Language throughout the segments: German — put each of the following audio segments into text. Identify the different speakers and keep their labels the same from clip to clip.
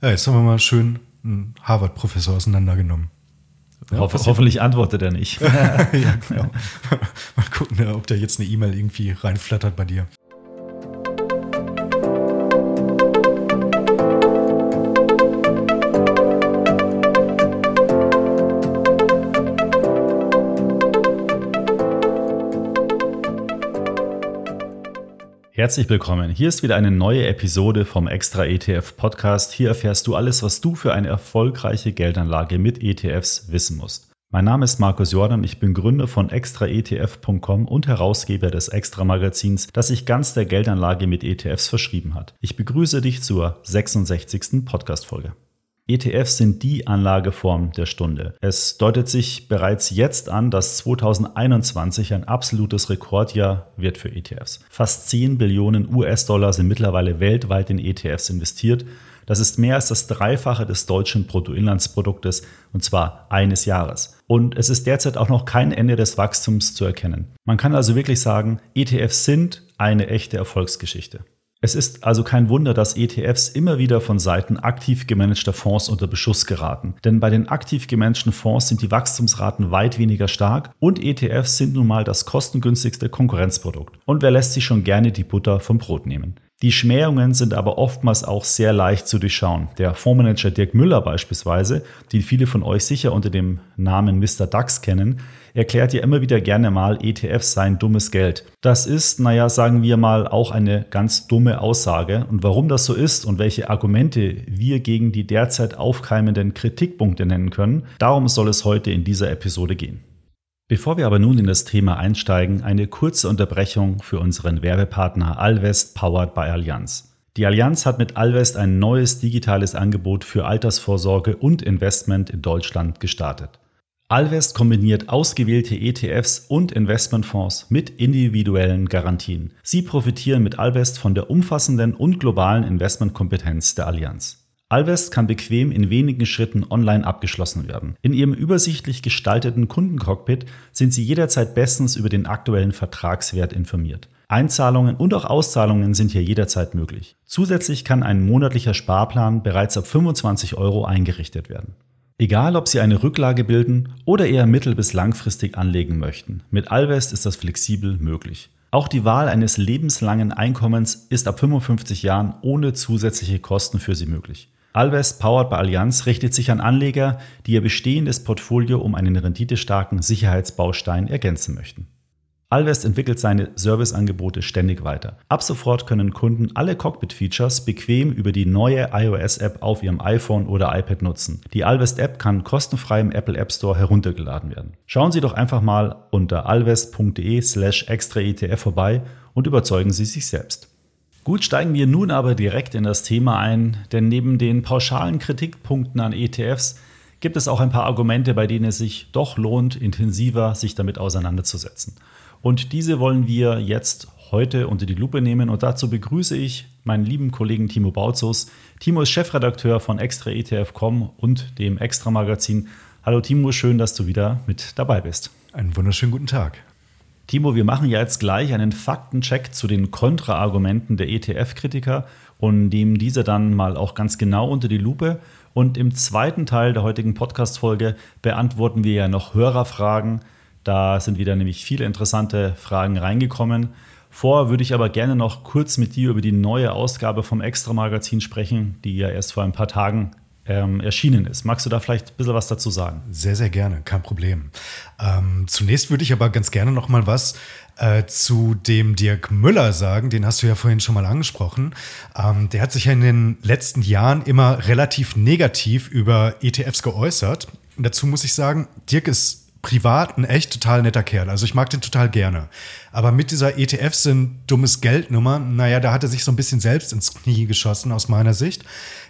Speaker 1: Ja, jetzt haben wir mal schön einen Harvard-Professor auseinandergenommen.
Speaker 2: Ja, Hoff hoffentlich antwortet er nicht.
Speaker 1: ja, genau. Mal gucken, ob da jetzt eine E-Mail irgendwie reinflattert bei dir.
Speaker 2: Herzlich willkommen. Hier ist wieder eine neue Episode vom Extra ETF Podcast. Hier erfährst du alles, was du für eine erfolgreiche Geldanlage mit ETFs wissen musst. Mein Name ist Markus Jordan, ich bin Gründer von extraetf.com und Herausgeber des Extra Magazins, das sich ganz der Geldanlage mit ETFs verschrieben hat. Ich begrüße dich zur 66. Podcast Folge. ETFs sind die Anlageform der Stunde. Es deutet sich bereits jetzt an, dass 2021 ein absolutes Rekordjahr wird für ETFs. Fast 10 Billionen US-Dollar sind mittlerweile weltweit in ETFs investiert. Das ist mehr als das Dreifache des deutschen Bruttoinlandsproduktes und zwar eines Jahres. Und es ist derzeit auch noch kein Ende des Wachstums zu erkennen. Man kann also wirklich sagen, ETFs sind eine echte Erfolgsgeschichte. Es ist also kein Wunder, dass ETFs immer wieder von Seiten aktiv gemanagter Fonds unter Beschuss geraten. Denn bei den aktiv gemanagten Fonds sind die Wachstumsraten weit weniger stark und ETFs sind nun mal das kostengünstigste Konkurrenzprodukt. Und wer lässt sich schon gerne die Butter vom Brot nehmen? Die Schmähungen sind aber oftmals auch sehr leicht zu durchschauen. Der Fondsmanager Dirk Müller beispielsweise, den viele von euch sicher unter dem Namen Mr. DAX kennen, erklärt ja immer wieder gerne mal, ETFs seien dummes Geld. Das ist, naja, sagen wir mal, auch eine ganz dumme Aussage. Und warum das so ist und welche Argumente wir gegen die derzeit aufkeimenden Kritikpunkte nennen können, darum soll es heute in dieser Episode gehen. Bevor wir aber nun in das Thema einsteigen, eine kurze Unterbrechung für unseren Werbepartner Alvest Powered by Allianz. Die Allianz hat mit Alvest ein neues digitales Angebot für Altersvorsorge und Investment in Deutschland gestartet. Alvest kombiniert ausgewählte ETFs und Investmentfonds mit individuellen Garantien. Sie profitieren mit Alvest von der umfassenden und globalen Investmentkompetenz der Allianz. Alvest kann bequem in wenigen Schritten online abgeschlossen werden. In ihrem übersichtlich gestalteten Kundencockpit sind Sie jederzeit bestens über den aktuellen Vertragswert informiert. Einzahlungen und auch Auszahlungen sind hier jederzeit möglich. Zusätzlich kann ein monatlicher Sparplan bereits ab 25 Euro eingerichtet werden. Egal, ob Sie eine Rücklage bilden oder eher mittel- bis langfristig anlegen möchten, mit Alvest ist das flexibel möglich. Auch die Wahl eines lebenslangen Einkommens ist ab 55 Jahren ohne zusätzliche Kosten für Sie möglich. Alvest Powered by Allianz richtet sich an Anleger, die ihr bestehendes Portfolio um einen renditestarken Sicherheitsbaustein ergänzen möchten. Alvest entwickelt seine Serviceangebote ständig weiter. Ab sofort können Kunden alle Cockpit-Features bequem über die neue iOS-App auf ihrem iPhone oder iPad nutzen. Die Alvest-App kann kostenfrei im Apple App Store heruntergeladen werden. Schauen Sie doch einfach mal unter alvest.de slash extra ETF vorbei und überzeugen Sie sich selbst. Gut, steigen wir nun aber direkt in das Thema ein, denn neben den pauschalen Kritikpunkten an ETFs gibt es auch ein paar Argumente, bei denen es sich doch lohnt, intensiver sich damit auseinanderzusetzen. Und diese wollen wir jetzt heute unter die Lupe nehmen und dazu begrüße ich meinen lieben Kollegen Timo Bautzus. Timo ist Chefredakteur von Extra ETF.com und dem Extra Magazin. Hallo Timo, schön, dass du wieder mit dabei bist.
Speaker 1: Einen wunderschönen guten Tag.
Speaker 2: Timo, wir machen ja jetzt gleich einen Faktencheck zu den Kontraargumenten der ETF-Kritiker und nehmen diese dann mal auch ganz genau unter die Lupe. Und im zweiten Teil der heutigen Podcast-Folge beantworten wir ja noch Hörerfragen. Da sind wieder nämlich viele interessante Fragen reingekommen. Vorher würde ich aber gerne noch kurz mit dir über die neue Ausgabe vom Extra-Magazin sprechen, die ja erst vor ein paar Tagen ähm, erschienen ist. Magst du da vielleicht ein bisschen was dazu sagen?
Speaker 1: Sehr, sehr gerne, kein Problem. Ähm, zunächst würde ich aber ganz gerne noch mal was äh, zu dem Dirk Müller sagen, den hast du ja vorhin schon mal angesprochen. Ähm, der hat sich ja in den letzten Jahren immer relativ negativ über ETFs geäußert. Und dazu muss ich sagen, Dirk ist privat ein echt total netter Kerl. Also ich mag den total gerne. Aber mit dieser ETF sind dummes Geldnummer, naja, da hat er sich so ein bisschen selbst ins Knie geschossen aus meiner Sicht.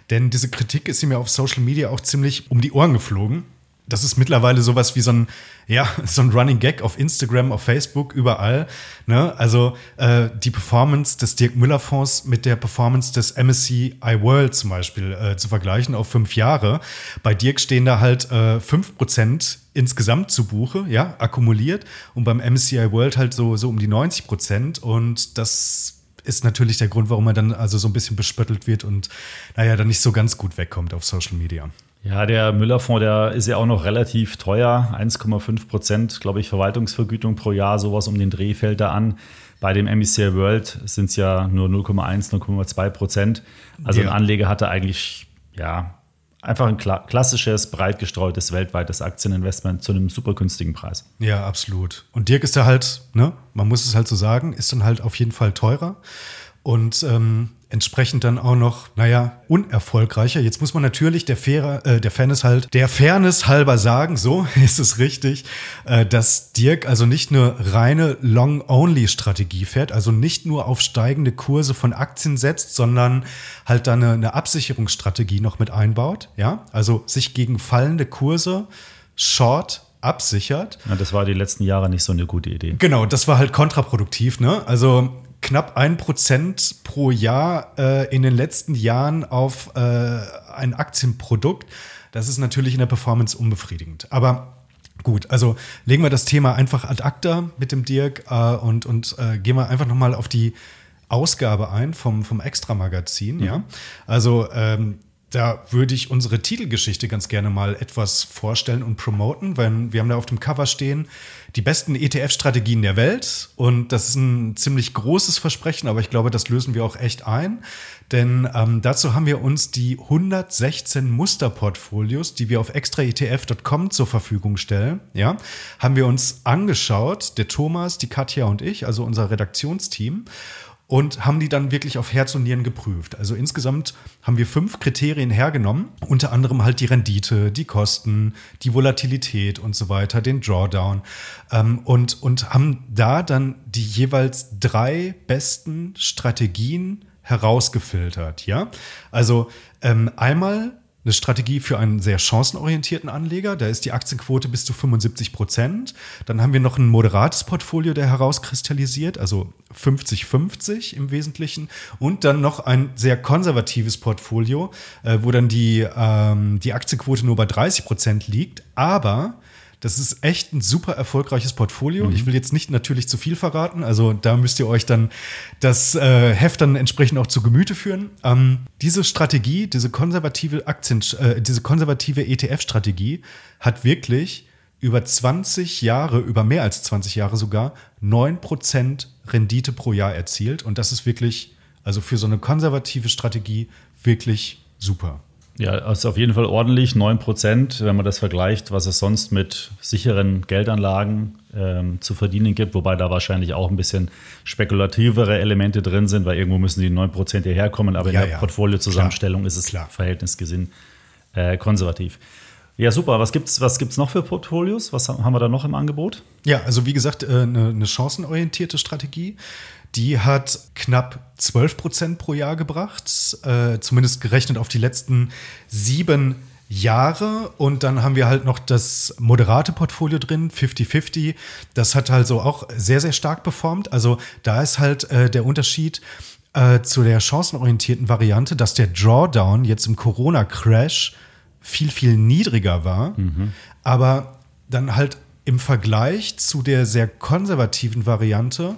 Speaker 1: Denn diese Kritik ist ihm ja auf Social Media auch ziemlich um die Ohren geflogen. Das ist mittlerweile sowas wie so ein, ja, so ein Running Gag auf Instagram, auf Facebook, überall. Ne? Also äh, die Performance des Dirk Müller Fonds mit der Performance des MSCI World zum Beispiel äh, zu vergleichen auf fünf Jahre. Bei Dirk stehen da halt äh, fünf Prozent insgesamt zu Buche, ja, akkumuliert. Und beim MSCI World halt so, so um die 90 Prozent. Und das ist natürlich der Grund, warum er dann also so ein bisschen bespöttelt wird und naja, dann nicht so ganz gut wegkommt auf Social Media.
Speaker 2: Ja, der Müller-Fonds, der ist ja auch noch relativ teuer. 1,5 Prozent, glaube ich, Verwaltungsvergütung pro Jahr, sowas um den Dreh fällt da an. Bei dem MSCI World sind es ja nur 0,1, 0,2 Prozent. Also ja. ein Anleger hatte eigentlich, ja, einfach ein klassisches, breit gestreutes, weltweites Aktieninvestment zu einem super günstigen Preis.
Speaker 1: Ja, absolut. Und Dirk ist da halt, ne, man muss es halt so sagen, ist dann halt auf jeden Fall teurer. Und ähm, entsprechend dann auch noch, naja, unerfolgreicher. Jetzt muss man natürlich der, Fairer, äh, der Fairness halt, der Fairness halber sagen, so ist es richtig, äh, dass Dirk also nicht eine reine Long-Only-Strategie fährt, also nicht nur auf steigende Kurse von Aktien setzt, sondern halt dann eine, eine Absicherungsstrategie noch mit einbaut, ja, also sich gegen fallende Kurse short absichert.
Speaker 2: Ja, das war die letzten Jahre nicht so eine gute Idee.
Speaker 1: Genau, das war halt kontraproduktiv, ne? Also knapp ein Prozent pro Jahr äh, in den letzten Jahren auf äh, ein Aktienprodukt. Das ist natürlich in der Performance unbefriedigend. Aber gut, also legen wir das Thema einfach ad acta mit dem Dirk äh, und, und äh, gehen wir einfach nochmal auf die Ausgabe ein vom, vom Extra-Magazin. Mhm. Ja? Also ähm, da würde ich unsere Titelgeschichte ganz gerne mal etwas vorstellen und promoten, weil wir haben da auf dem Cover stehen die besten ETF-Strategien der Welt. Und das ist ein ziemlich großes Versprechen, aber ich glaube, das lösen wir auch echt ein, denn ähm, dazu haben wir uns die 116 Musterportfolios, die wir auf extraetf.com zur Verfügung stellen, ja, haben wir uns angeschaut, der Thomas, die Katja und ich, also unser Redaktionsteam und haben die dann wirklich auf Herz und Nieren geprüft. Also insgesamt haben wir fünf Kriterien hergenommen, unter anderem halt die Rendite, die Kosten, die Volatilität und so weiter, den Drawdown ähm, und, und haben da dann die jeweils drei besten Strategien herausgefiltert. Ja, also ähm, einmal eine Strategie für einen sehr chancenorientierten Anleger. Da ist die Aktienquote bis zu 75 Prozent. Dann haben wir noch ein moderates Portfolio, der herauskristallisiert, also 50-50 im Wesentlichen. Und dann noch ein sehr konservatives Portfolio, äh, wo dann die, ähm, die Aktienquote nur bei 30 Prozent liegt. Aber das ist echt ein super erfolgreiches Portfolio. Mhm. Ich will jetzt nicht natürlich zu viel verraten. Also da müsst ihr euch dann das äh, Heft dann entsprechend auch zu Gemüte führen. Ähm, diese Strategie, diese konservative Aktien, äh, diese konservative ETF-Strategie hat wirklich über 20 Jahre, über mehr als 20 Jahre sogar, 9% Rendite pro Jahr erzielt. Und das ist wirklich, also für so eine konservative Strategie, wirklich super.
Speaker 2: Ja, also auf jeden Fall ordentlich, 9%, wenn man das vergleicht, was es sonst mit sicheren Geldanlagen ähm, zu verdienen gibt, wobei da wahrscheinlich auch ein bisschen spekulativere Elemente drin sind, weil irgendwo müssen die 9% hierher kommen, aber ja, in der ja, Portfoliozusammenstellung ist es klar. verhältnisgesinn äh, konservativ. Ja, super. Was gibt es was gibt's noch für Portfolios? Was haben wir da noch im Angebot?
Speaker 1: Ja, also wie gesagt, äh, eine, eine chancenorientierte Strategie. Die hat knapp 12 Prozent pro Jahr gebracht, äh, zumindest gerechnet auf die letzten sieben Jahre. Und dann haben wir halt noch das moderate Portfolio drin, 50-50. Das hat also auch sehr, sehr stark performt. Also da ist halt äh, der Unterschied äh, zu der chancenorientierten Variante, dass der Drawdown jetzt im Corona-Crash viel, viel niedriger war. Mhm. Aber dann halt im Vergleich zu der sehr konservativen Variante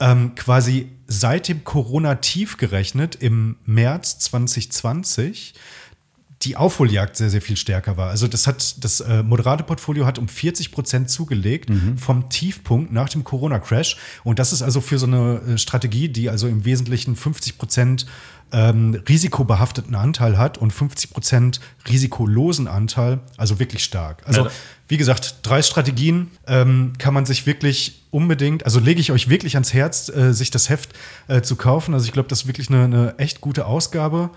Speaker 1: ähm, quasi seit dem Corona-Tief gerechnet im März 2020 die Aufholjagd sehr, sehr viel stärker war. Also das hat das äh, moderate Portfolio hat um 40 Prozent zugelegt mhm. vom Tiefpunkt nach dem Corona-Crash. Und das ist also für so eine äh, Strategie, die also im Wesentlichen 50 Prozent ähm, risikobehafteten Anteil hat und 50 Prozent risikolosen Anteil, also wirklich stark. Also ja. wie gesagt, drei Strategien ähm, kann man sich wirklich unbedingt, also lege ich euch wirklich ans Herz, äh, sich das Heft äh, zu kaufen. Also ich glaube, das ist wirklich eine, eine echt gute Ausgabe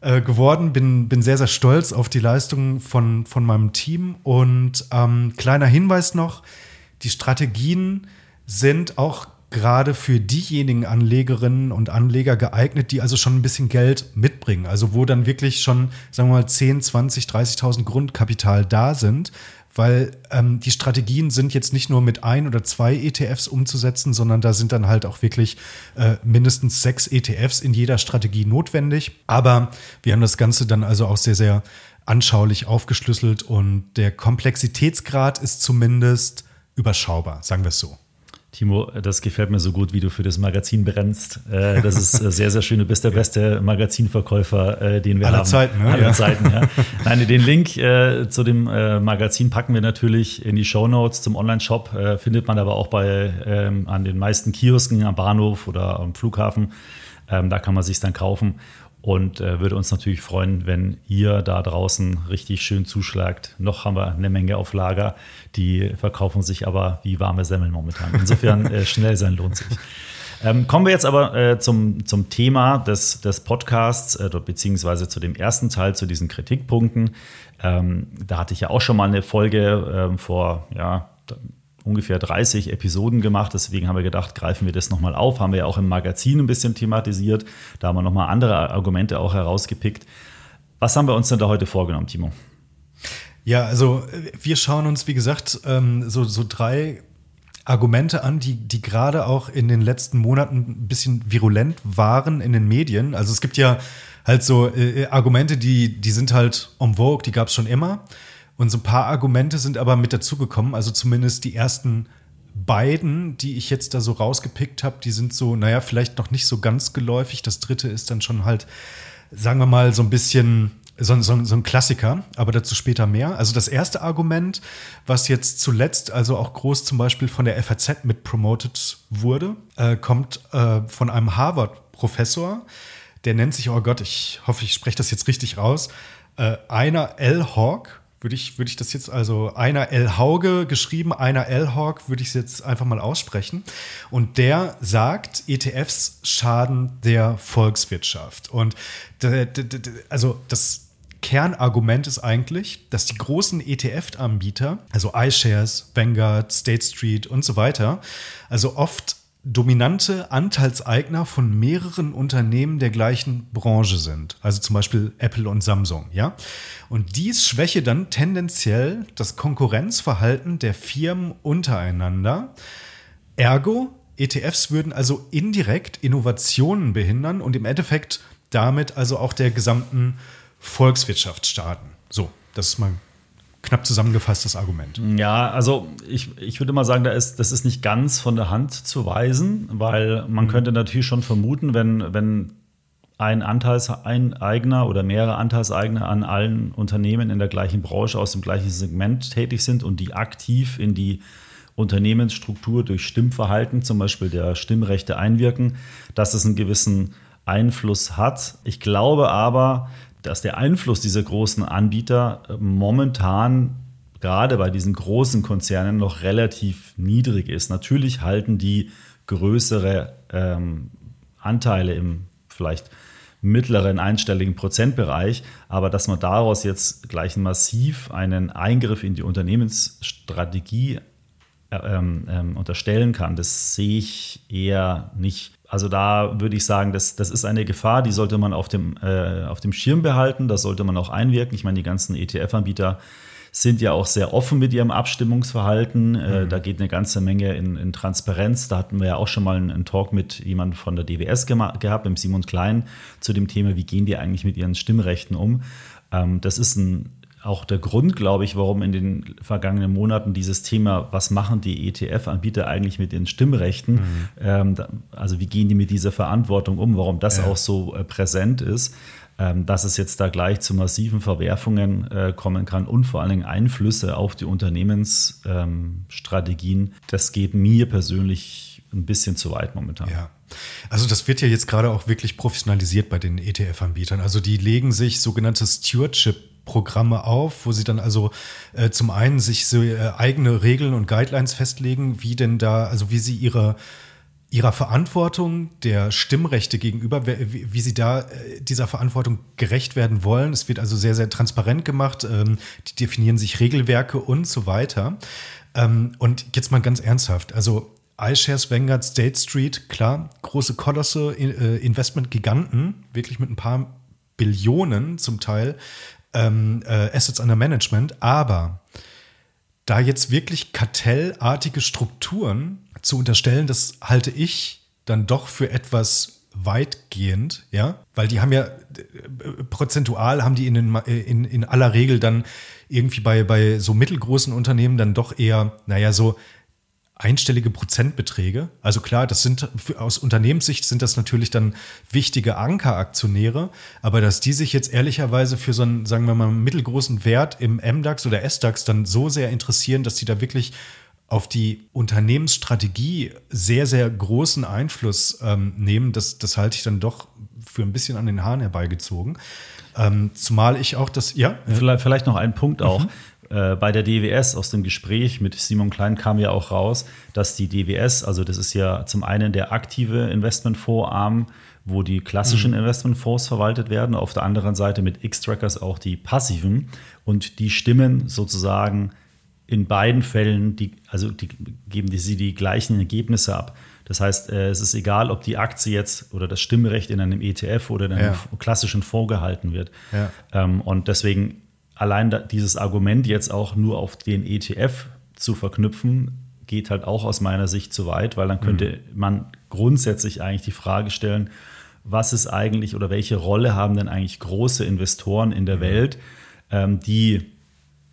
Speaker 1: äh, geworden. Bin, bin sehr, sehr stolz auf die Leistung von, von meinem Team. Und ähm, kleiner Hinweis noch, die Strategien sind auch gerade für diejenigen Anlegerinnen und Anleger geeignet, die also schon ein bisschen Geld mitbringen. Also wo dann wirklich schon, sagen wir mal, 10, 20, 30.000 Grundkapital da sind. Weil ähm, die Strategien sind jetzt nicht nur mit ein oder zwei ETFs umzusetzen, sondern da sind dann halt auch wirklich äh, mindestens sechs ETFs in jeder Strategie notwendig. Aber wir haben das Ganze dann also auch sehr, sehr anschaulich aufgeschlüsselt und der Komplexitätsgrad ist zumindest überschaubar, sagen wir es so.
Speaker 2: Timo, das gefällt mir so gut, wie du für das Magazin brennst. Äh, das ist äh, sehr, sehr schön. Du bist der beste Magazinverkäufer, äh, den wir
Speaker 1: Aller
Speaker 2: haben.
Speaker 1: Zeiten, ne?
Speaker 2: Aller
Speaker 1: Ja.
Speaker 2: Zeiten, ja. Nein, den Link zu dem Magazin packen wir natürlich in die Show Notes zum Online-Shop. Findet man aber auch bei ähm, an den meisten Kiosken am Bahnhof oder am Flughafen. Ähm, Da kann man sich dann kaufen. Und äh, würde uns natürlich freuen, wenn ihr da draußen richtig schön zuschlagt. Noch haben wir eine Menge auf Lager, die verkaufen sich aber wie warme Semmeln momentan. Insofern äh, schnell sein lohnt sich. Ähm, kommen wir jetzt aber äh, zum, zum Thema des, des Podcasts, äh, beziehungsweise zu dem ersten Teil, zu diesen Kritikpunkten. Ähm, da hatte ich ja auch schon mal eine Folge ähm, vor, ja, ungefähr 30 Episoden gemacht. Deswegen haben wir gedacht, greifen wir das nochmal auf. Haben wir ja auch im Magazin ein bisschen thematisiert. Da haben wir nochmal andere Argumente auch herausgepickt. Was haben wir uns denn da heute vorgenommen, Timo?
Speaker 1: Ja, also wir schauen uns, wie gesagt, ähm, so, so drei Argumente an, die, die gerade auch in den letzten Monaten ein bisschen virulent waren in den Medien. Also es gibt ja halt so äh, Argumente, die, die sind halt en vogue, die gab es schon immer. Und so ein paar Argumente sind aber mit dazugekommen. Also zumindest die ersten beiden, die ich jetzt da so rausgepickt habe, die sind so, naja, vielleicht noch nicht so ganz geläufig. Das dritte ist dann schon halt, sagen wir mal, so ein bisschen so, so, so ein Klassiker, aber dazu später mehr. Also das erste Argument, was jetzt zuletzt also auch groß zum Beispiel von der FAZ mit promoted wurde, äh, kommt äh, von einem Harvard-Professor, der nennt sich, oh Gott, ich hoffe, ich spreche das jetzt richtig raus, äh, einer L. Hawk würde ich, würde ich das jetzt also einer L. Hauge geschrieben, einer L. Hawk, würde ich es jetzt einfach mal aussprechen. Und der sagt, ETFs schaden der Volkswirtschaft. Und also das Kernargument ist eigentlich, dass die großen ETF-Anbieter, also iShares, Vanguard, State Street und so weiter, also oft dominante Anteilseigner von mehreren Unternehmen der gleichen Branche sind. Also zum Beispiel Apple und Samsung, ja. Und dies schwäche dann tendenziell das Konkurrenzverhalten der Firmen untereinander. Ergo, ETFs würden also indirekt Innovationen behindern und im Endeffekt damit also auch der gesamten Volkswirtschaft starten. So, das ist mal knapp zusammengefasstes Argument.
Speaker 2: Ja, also ich, ich würde mal sagen, da ist, das ist nicht ganz von der Hand zu weisen, weil man mhm. könnte natürlich schon vermuten, wenn, wenn ein Anteilseigner oder mehrere Anteilseigner an allen Unternehmen in der gleichen Branche aus dem gleichen Segment tätig sind und die aktiv in die Unternehmensstruktur durch Stimmverhalten, zum Beispiel der Stimmrechte einwirken, dass es einen gewissen Einfluss hat. Ich glaube aber, dass der Einfluss dieser großen Anbieter äh, momentan gerade bei diesen großen Konzernen noch relativ niedrig ist. Natürlich halten die größere ähm, Anteile im vielleicht mittleren einstelligen Prozentbereich, aber dass man daraus jetzt gleich massiv einen Eingriff in die Unternehmensstrategie äh, ähm, ähm, unterstellen kann, das sehe ich eher nicht. Also da würde ich sagen, das, das ist eine Gefahr, die sollte man auf dem, äh, auf dem Schirm behalten, da sollte man auch einwirken. Ich meine, die ganzen ETF-Anbieter sind ja auch sehr offen mit ihrem Abstimmungsverhalten. Äh, mhm. da geht eine ganze Menge in, in, Transparenz. Da hatten wir ja auch schon mal einen, einen Talk mit jemandem von der DWS gehabt, mit Simon Klein, zu dem Thema, wie gehen die eigentlich mit ihren Stimmrechten um. Ähm, das ist ein auch der Grund, glaube ich, warum in den vergangenen Monaten dieses Thema, was machen die ETF-Anbieter eigentlich mit den Stimmrechten, mhm. ähm, also wie gehen die mit dieser Verantwortung um, warum das ja. auch so äh, präsent ist, ähm, dass es jetzt da gleich zu massiven Verwerfungen äh, kommen kann und vor allen Dingen Einflüsse auf die Unternehmensstrategien. Ähm, das geht mir persönlich ein bisschen zu weit momentan.
Speaker 1: Ja. Also das wird ja jetzt gerade auch wirklich professionalisiert bei den ETF-Anbietern. Also die legen sich sogenannte Stewardship Programme auf, wo sie dann also äh, zum einen sich so äh, eigene Regeln und Guidelines festlegen, wie denn da, also wie sie ihre ihrer Verantwortung der Stimmrechte gegenüber, wie, wie sie da äh, dieser Verantwortung gerecht werden wollen. Es wird also sehr, sehr transparent gemacht. Ähm, die definieren sich Regelwerke und so weiter. Ähm, und jetzt mal ganz ernsthaft. Also iShares, Vanguard, State Street, klar, große Kolosse, äh, Investmentgiganten, wirklich mit ein paar Billionen zum Teil ähm, äh, Assets under Management, aber da jetzt wirklich kartellartige Strukturen zu unterstellen, das halte ich dann doch für etwas weitgehend, ja, weil die haben ja äh, prozentual haben die in, den, äh, in, in aller Regel dann irgendwie bei, bei so mittelgroßen Unternehmen dann doch eher, naja, so einstellige Prozentbeträge. Also klar, das sind aus Unternehmenssicht sind das natürlich dann wichtige Ankeraktionäre, aber dass die sich jetzt ehrlicherweise für so einen, sagen wir mal, mittelgroßen Wert im MDAX oder SDAX dann so sehr interessieren, dass sie da wirklich auf die Unternehmensstrategie sehr, sehr großen Einfluss ähm, nehmen, das, das halte ich dann doch für ein bisschen an den Haaren herbeigezogen. Ähm, zumal ich auch das, ja.
Speaker 2: Vielleicht, vielleicht noch ein Punkt auch. Mhm. Äh, bei der DWS aus dem Gespräch mit Simon Klein kam ja auch raus, dass die DWS, also das ist ja zum einen der aktive Investmentfondsarm, wo die klassischen mhm. Investmentfonds verwaltet werden, auf der anderen Seite mit X-Trackers auch die passiven und die stimmen sozusagen in beiden Fällen, die, also die, geben die, sie die gleichen Ergebnisse ab. Das heißt, äh, es ist egal, ob die Aktie jetzt oder das Stimmrecht in einem ETF oder in einem ja. klassischen Fonds gehalten wird. Ja. Ähm, und deswegen allein dieses Argument jetzt auch nur auf den ETF zu verknüpfen, geht halt auch aus meiner Sicht zu weit, weil dann könnte mhm. man grundsätzlich eigentlich die Frage stellen, was ist eigentlich oder welche Rolle haben denn eigentlich große Investoren in der mhm. Welt, ähm, die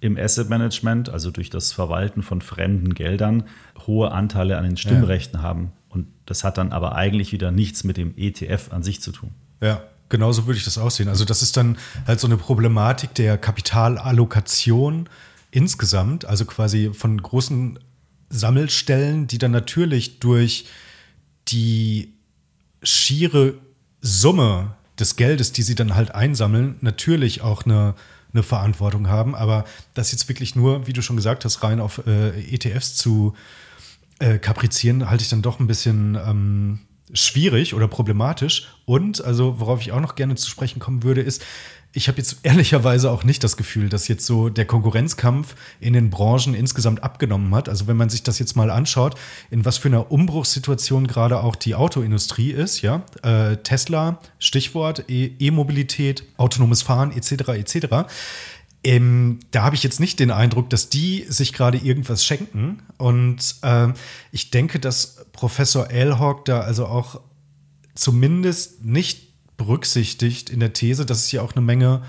Speaker 2: im Asset Management, also durch das Verwalten von fremden Geldern, hohe Anteile an den Stimmrechten ja. haben. Und das hat dann aber eigentlich wieder nichts mit dem ETF an sich zu tun.
Speaker 1: Ja, Genauso würde ich das aussehen. Also das ist dann halt so eine Problematik der Kapitalallokation insgesamt, also quasi von großen Sammelstellen, die dann natürlich durch die schiere Summe des Geldes, die sie dann halt einsammeln, natürlich auch eine, eine Verantwortung haben. Aber das jetzt wirklich nur, wie du schon gesagt hast, rein auf äh, ETFs zu äh, kaprizieren, halte ich dann doch ein bisschen ähm, schwierig oder problematisch. Und, also worauf ich auch noch gerne zu sprechen kommen würde, ist, ich habe jetzt ehrlicherweise auch nicht das Gefühl, dass jetzt so der Konkurrenzkampf in den Branchen insgesamt abgenommen hat. Also wenn man sich das jetzt mal anschaut, in was für einer Umbruchssituation gerade auch die Autoindustrie ist, ja, äh, Tesla, Stichwort e-, E-Mobilität, autonomes Fahren etc. etc. Ähm, da habe ich jetzt nicht den Eindruck, dass die sich gerade irgendwas schenken. Und äh, ich denke, dass Professor Elhawk da also auch zumindest nicht berücksichtigt in der These, dass es ja auch eine Menge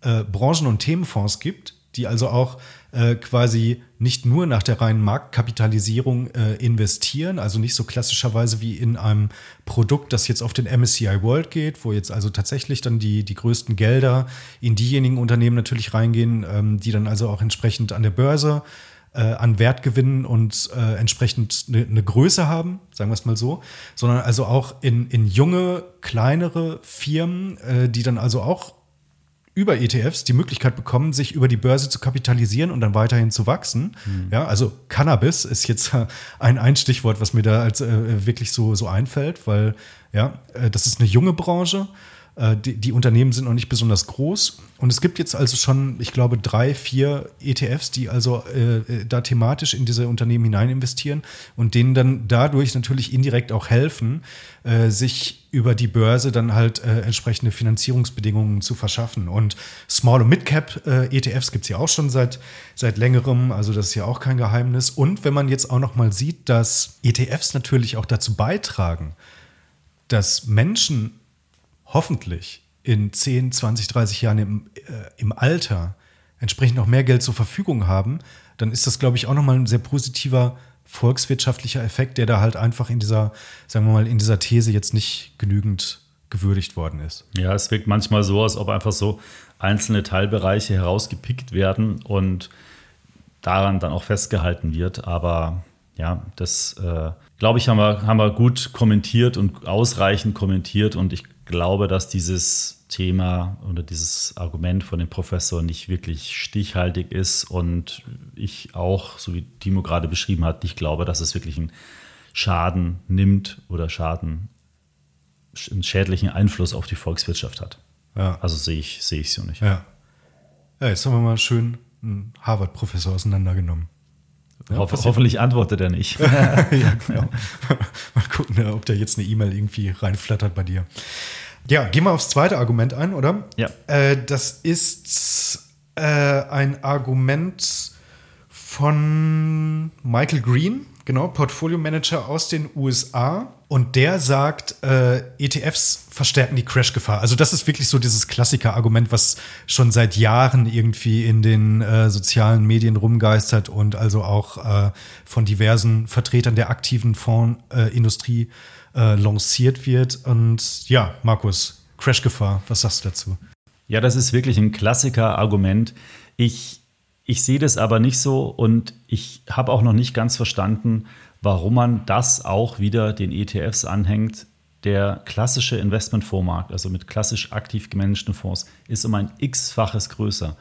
Speaker 1: äh, Branchen- und Themenfonds gibt, die also auch äh, quasi nicht nur nach der reinen Marktkapitalisierung äh, investieren, also nicht so klassischerweise wie in einem Produkt, das jetzt auf den MSCI World geht, wo jetzt also tatsächlich dann die, die größten Gelder in diejenigen Unternehmen natürlich reingehen, ähm, die dann also auch entsprechend an der Börse äh, an Wert gewinnen und äh, entsprechend eine ne Größe haben, sagen wir es mal so, sondern also auch in, in junge, kleinere Firmen, äh, die dann also auch über ETFs die Möglichkeit bekommen, sich über die Börse zu kapitalisieren und dann weiterhin zu wachsen. Mhm. Ja, also Cannabis ist jetzt ein, ein Stichwort, was mir da als äh, wirklich so, so einfällt, weil ja, äh, das ist eine junge Branche. Äh, die, die, Unternehmen sind noch nicht besonders groß. Und es gibt jetzt also schon, ich glaube, drei, vier ETFs, die also äh, äh, da thematisch in diese Unternehmen hinein investieren und denen dann dadurch natürlich indirekt auch helfen, äh, sich über die Börse dann halt äh, entsprechende Finanzierungsbedingungen zu verschaffen. Und Small- und Mid-Cap-ETFs gibt es ja auch schon seit, seit längerem, also das ist ja auch kein Geheimnis. Und wenn man jetzt auch noch mal sieht, dass ETFs natürlich auch dazu beitragen, dass Menschen hoffentlich in 10, 20, 30 Jahren im, äh, im Alter entsprechend noch mehr Geld zur Verfügung haben, dann ist das, glaube ich, auch nochmal ein sehr positiver volkswirtschaftlicher Effekt, der da halt einfach in dieser, sagen wir mal, in dieser These jetzt nicht genügend gewürdigt worden ist.
Speaker 2: Ja, es wirkt manchmal so, als ob einfach so einzelne Teilbereiche herausgepickt werden und daran dann auch festgehalten wird. Aber ja, das, äh, glaube ich, haben wir, haben wir gut kommentiert und ausreichend kommentiert und ich glaube, dass dieses Thema oder dieses Argument von dem Professor nicht wirklich stichhaltig ist und ich auch, so wie Timo gerade beschrieben hat, nicht glaube, dass es wirklich einen Schaden nimmt oder Schaden, einen schädlichen Einfluss auf die Volkswirtschaft hat. Ja. Also sehe ich, sehe ich so nicht.
Speaker 1: Ja. ja, jetzt haben wir mal schön einen Harvard-Professor auseinandergenommen.
Speaker 2: Ja, Hoff, hoffentlich antwortet er nicht.
Speaker 1: ja, genau. Mal gucken, ob der jetzt eine E-Mail irgendwie reinflattert bei dir. Ja, gehen wir aufs zweite Argument ein, oder?
Speaker 2: Ja.
Speaker 1: Äh, das ist äh, ein Argument von Michael Green, genau, Portfolio Manager aus den USA. Und der sagt, äh, ETFs verstärken die Crash-Gefahr. Also das ist wirklich so dieses Klassiker-Argument, was schon seit Jahren irgendwie in den äh, sozialen Medien rumgeistert und also auch äh, von diversen Vertretern der aktiven Fondsindustrie äh, lanciert wird. Und ja, Markus, Crash-Gefahr, was sagst du dazu?
Speaker 2: Ja, das ist wirklich ein Klassiker-Argument. Ich, ich sehe das aber nicht so und ich habe auch noch nicht ganz verstanden, warum man das auch wieder den ETFs anhängt. Der klassische Investmentfondsmarkt, also mit klassisch aktiv gemanagten Fonds, ist um ein x-faches größer.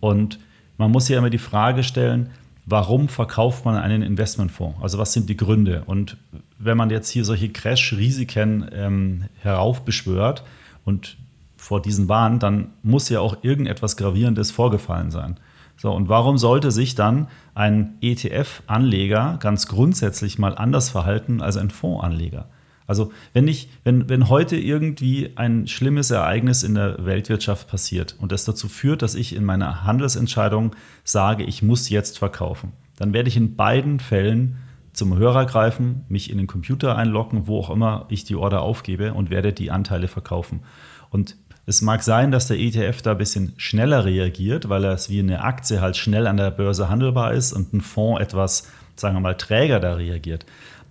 Speaker 2: Und man muss ja immer die Frage stellen, warum verkauft man einen Investmentfonds? Also was sind die Gründe? Und wenn man jetzt hier solche Crash-Risiken ähm, heraufbeschwört und vor diesen warnt, dann muss ja auch irgendetwas Gravierendes vorgefallen sein. So, und warum sollte sich dann ein ETF-Anleger ganz grundsätzlich mal anders verhalten als ein Fondsanleger? Also, wenn, ich, wenn, wenn heute irgendwie ein schlimmes Ereignis in der Weltwirtschaft passiert und das dazu führt, dass ich in meiner Handelsentscheidung sage, ich muss jetzt verkaufen, dann werde ich in beiden Fällen zum Hörer greifen, mich in den Computer einloggen, wo auch immer ich die Order aufgebe und werde die Anteile verkaufen. Und es mag sein, dass der ETF da ein bisschen schneller reagiert, weil er es wie eine Aktie halt schnell an der Börse handelbar ist und ein Fonds etwas, sagen wir mal, träger da reagiert.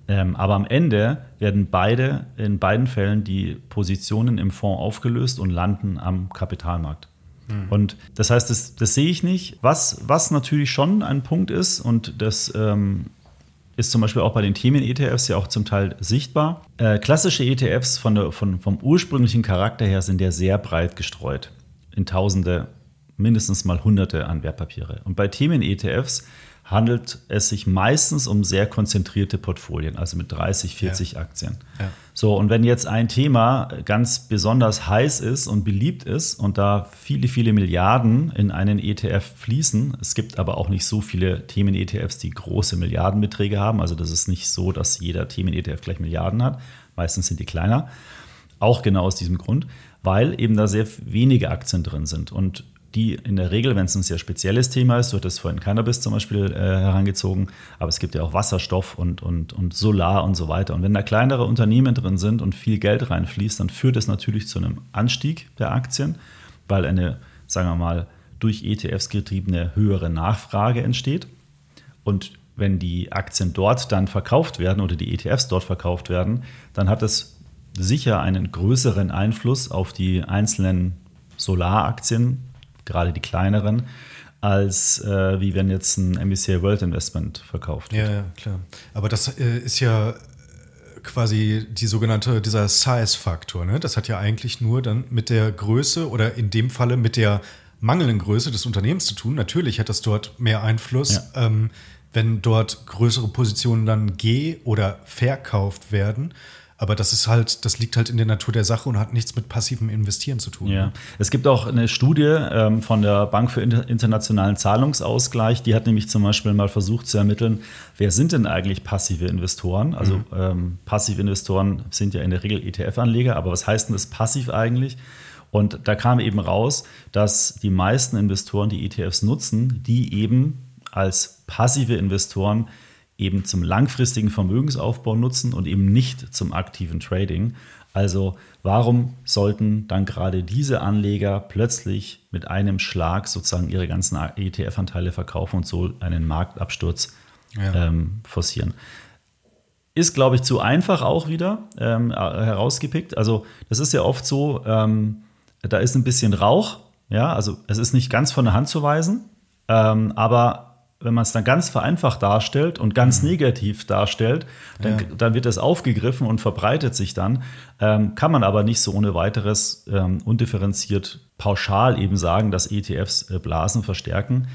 Speaker 2: Ähm, aber am Ende werden beide, in beiden Fällen die Positionen im Fonds aufgelöst und landen am Kapitalmarkt. Mhm. Und das heißt, das, das, sehe ich nicht. Was, was natürlich schon ein Punkt ist, und das ähm, ist zum Beispiel auch bei den Themen-ETFs ja auch zum Teil sichtbar. Äh, klassische ETFs von der, von, vom ursprünglichen Charakter her sind ja sehr breit gestreut in Tausende, mindestens mal Hunderte an Wertpapiere. Und bei Themen-ETFs handelt es sich meistens um sehr konzentrierte Portfolien, also mit 30, 40 ja. Aktien. Ja. So, und wenn jetzt ein Thema ganz besonders heiß ist und beliebt ist und da viele, viele Milliarden in einen ETF fließen, es gibt aber auch nicht so viele Themen-ETFs, die große Milliardenbeträge haben, also das ist nicht so, dass jeder Themen-ETF gleich Milliarden hat, meistens sind die kleiner, auch genau aus diesem Grund, weil eben da sehr wenige Aktien drin sind. Und die in der Regel, wenn es ein sehr spezielles Thema ist, du hattest vorhin Cannabis zum Beispiel äh, herangezogen, aber es gibt ja auch Wasserstoff und, und, und Solar und so weiter. Und wenn da kleinere Unternehmen drin sind und viel Geld reinfließt, dann führt es natürlich zu einem Anstieg der Aktien, weil eine, sagen wir mal, durch ETFs getriebene höhere Nachfrage entsteht. Und wenn die Aktien dort dann verkauft werden oder die ETFs dort verkauft werden, dann hat es sicher einen größeren Einfluss auf die einzelnen Solaraktien gerade die kleineren, als äh, wie wenn jetzt ein MBCA World Investment verkauft
Speaker 1: wird. Ja, ja klar. Aber das äh, ist ja quasi die sogenannte, dieser Size-Faktor. Ne? Das hat ja eigentlich nur dann mit der Größe oder in dem Falle mit der mangelnden Größe des Unternehmens zu tun. Natürlich hat das dort mehr Einfluss, ja. ähm, wenn dort größere Positionen dann geh- oder verkauft werden. Aber das ist halt, das liegt halt in der Natur der Sache und hat nichts mit passivem Investieren zu tun.
Speaker 2: Ja. Es gibt auch eine Studie ähm, von der Bank für internationalen Zahlungsausgleich, die hat nämlich zum Beispiel mal versucht zu ermitteln, wer sind denn eigentlich passive Investoren? Also mhm. ähm, passive Investoren sind ja in der Regel ETF-Anleger, aber was heißt denn das passiv eigentlich? Und da kam eben raus, dass die meisten Investoren, die ETFs nutzen, die eben als passive Investoren eben zum langfristigen Vermögensaufbau nutzen und eben nicht zum aktiven Trading. Also warum sollten dann gerade diese Anleger plötzlich mit einem Schlag sozusagen ihre ganzen ETF-Anteile verkaufen und so einen Marktabsturz ja. ähm, forcieren? Ist, glaube ich, zu einfach auch wieder ähm, herausgepickt. Also das ist ja oft so, ähm, da ist ein bisschen Rauch. Ja, also es ist nicht ganz von der Hand zu weisen, ähm, aber wenn man es dann ganz vereinfacht darstellt und ganz mhm. negativ darstellt, dann, ja. dann, wird das aufgegriffen und verbreitet sich dann. Ähm, kann man aber nicht so ohne weiteres ähm, undifferenziert pauschal eben sagen, dass ETFs äh, Blasen verstärken.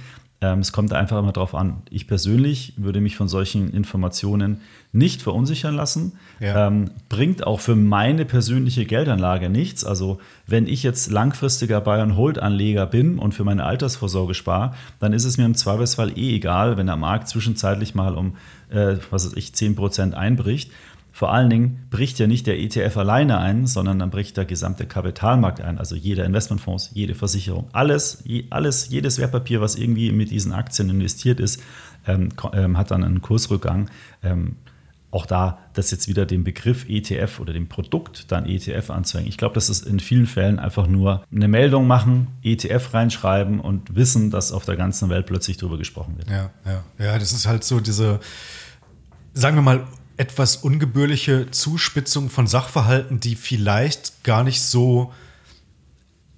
Speaker 2: Ähm, es kommt einfach immer darauf an. Ich persönlich würde mich von solchen Informationen nicht verunsichern lassen. Ja. Ähm, bringt auch für meine persönliche Geldanlage nichts. Also wenn ich jetzt langfristiger Buy-and-Hold-Anleger bin und für meine Altersvorsorge spare, dann ist es mir im Zweifelsfall eh egal, wenn der Markt zwischenzeitlich mal um, äh, was weiß ich, 10% einbricht. Vor allen Dingen bricht ja nicht der ETF alleine ein, sondern dann bricht der gesamte Kapitalmarkt ein. Also jeder Investmentfonds, jede Versicherung, alles, alles, jedes Wertpapier, was irgendwie mit diesen Aktien investiert ist, ähm, ähm, hat dann einen Kursrückgang. Ähm, auch da das jetzt wieder dem Begriff ETF oder dem Produkt dann ETF anzuhängen. Ich glaube, das ist in vielen Fällen einfach nur eine Meldung machen, ETF reinschreiben und wissen, dass auf der ganzen Welt plötzlich drüber gesprochen wird.
Speaker 1: Ja, ja, ja, das ist halt so diese, sagen wir mal, etwas ungebührliche Zuspitzung von Sachverhalten, die vielleicht gar nicht so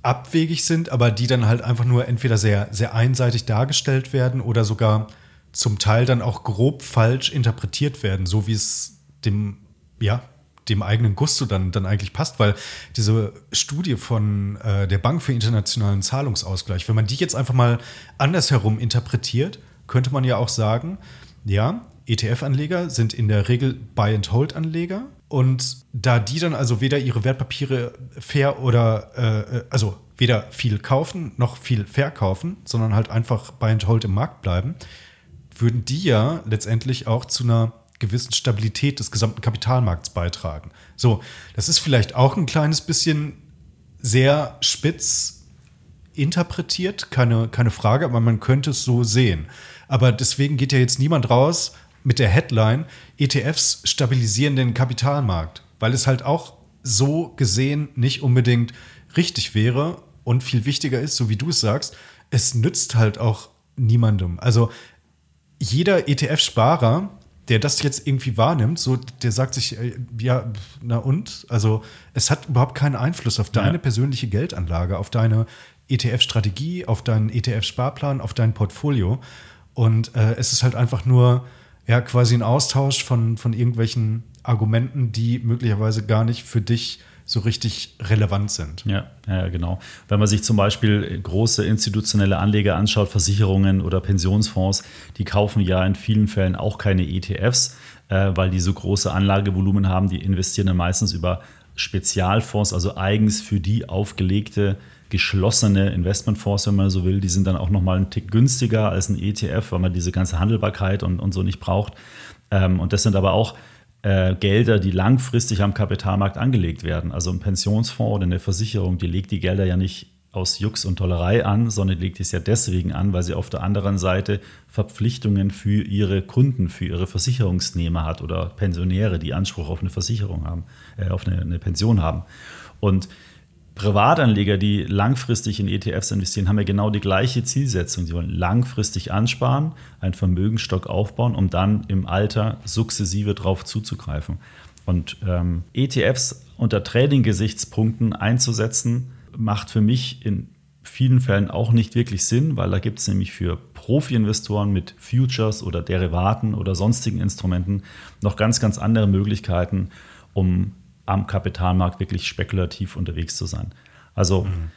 Speaker 1: abwegig sind, aber die dann halt einfach nur entweder sehr, sehr einseitig dargestellt werden oder sogar zum Teil dann auch grob falsch interpretiert werden, so wie es dem, ja, dem eigenen Gusto dann, dann eigentlich passt, weil diese Studie von äh, der Bank für internationalen Zahlungsausgleich, wenn man die jetzt einfach mal andersherum interpretiert, könnte man ja auch sagen, ja, ETF-Anleger sind in der Regel Buy-and-Hold-Anleger und da die dann also weder ihre Wertpapiere fair oder, äh, äh also weder viel kaufen noch viel verkaufen, sondern halt einfach Buy-and-Hold im Markt bleiben, würden die ja letztendlich auch zu einer gewissen Stabilität des gesamten Kapitalmarkts beitragen. So, das ist vielleicht auch ein kleines bisschen sehr spitz interpretiert, keine, keine Frage, aber man könnte es so sehen. Aber deswegen geht ja jetzt niemand raus mit der Headline, ETFs stabilisieren den Kapitalmarkt, weil es halt auch so gesehen nicht unbedingt richtig wäre und viel wichtiger ist, so wie du es sagst, es nützt halt auch niemandem. Also jeder ETF-Sparer, der das jetzt irgendwie wahrnimmt, so der sagt sich, äh, ja, na und? Also es hat überhaupt keinen Einfluss auf deine ja. persönliche Geldanlage, auf deine ETF-Strategie, auf deinen ETF-Sparplan, auf dein Portfolio. Und äh, es ist halt einfach nur ja quasi ein Austausch von, von irgendwelchen Argumenten, die möglicherweise gar nicht für dich so richtig relevant sind.
Speaker 2: Ja, ja, genau. Wenn man sich zum Beispiel große institutionelle Anleger anschaut, Versicherungen oder Pensionsfonds, die kaufen ja in vielen Fällen auch keine ETFs, äh, weil die so große Anlagevolumen haben. Die investieren dann meistens über Spezialfonds, also eigens für die aufgelegte geschlossene Investmentfonds, wenn man so will. Die sind dann auch nochmal einen Tick günstiger als ein ETF, weil man diese ganze Handelbarkeit und, und so nicht braucht. Ähm, und das sind aber auch äh, Gelder, die langfristig am Kapitalmarkt angelegt werden. Also ein Pensionsfonds oder eine Versicherung, die legt die Gelder ja nicht aus Jux und Tollerei an, sondern legt es ja deswegen an, weil sie auf der anderen Seite Verpflichtungen für ihre Kunden, für ihre Versicherungsnehmer hat oder Pensionäre, die Anspruch auf eine Versicherung haben, äh, auf eine, eine Pension haben. Und Privatanleger, die langfristig in ETFs investieren, haben ja genau die gleiche Zielsetzung. Sie wollen langfristig ansparen, einen Vermögensstock aufbauen, um dann im Alter sukzessive darauf zuzugreifen. Und ähm, ETFs unter Trading-Gesichtspunkten einzusetzen, macht für mich in vielen Fällen auch nicht wirklich Sinn, weil da gibt es nämlich für Profi-Investoren mit Futures oder Derivaten oder sonstigen Instrumenten noch ganz, ganz andere Möglichkeiten, um am Kapitalmarkt wirklich spekulativ unterwegs zu sein. Also mhm.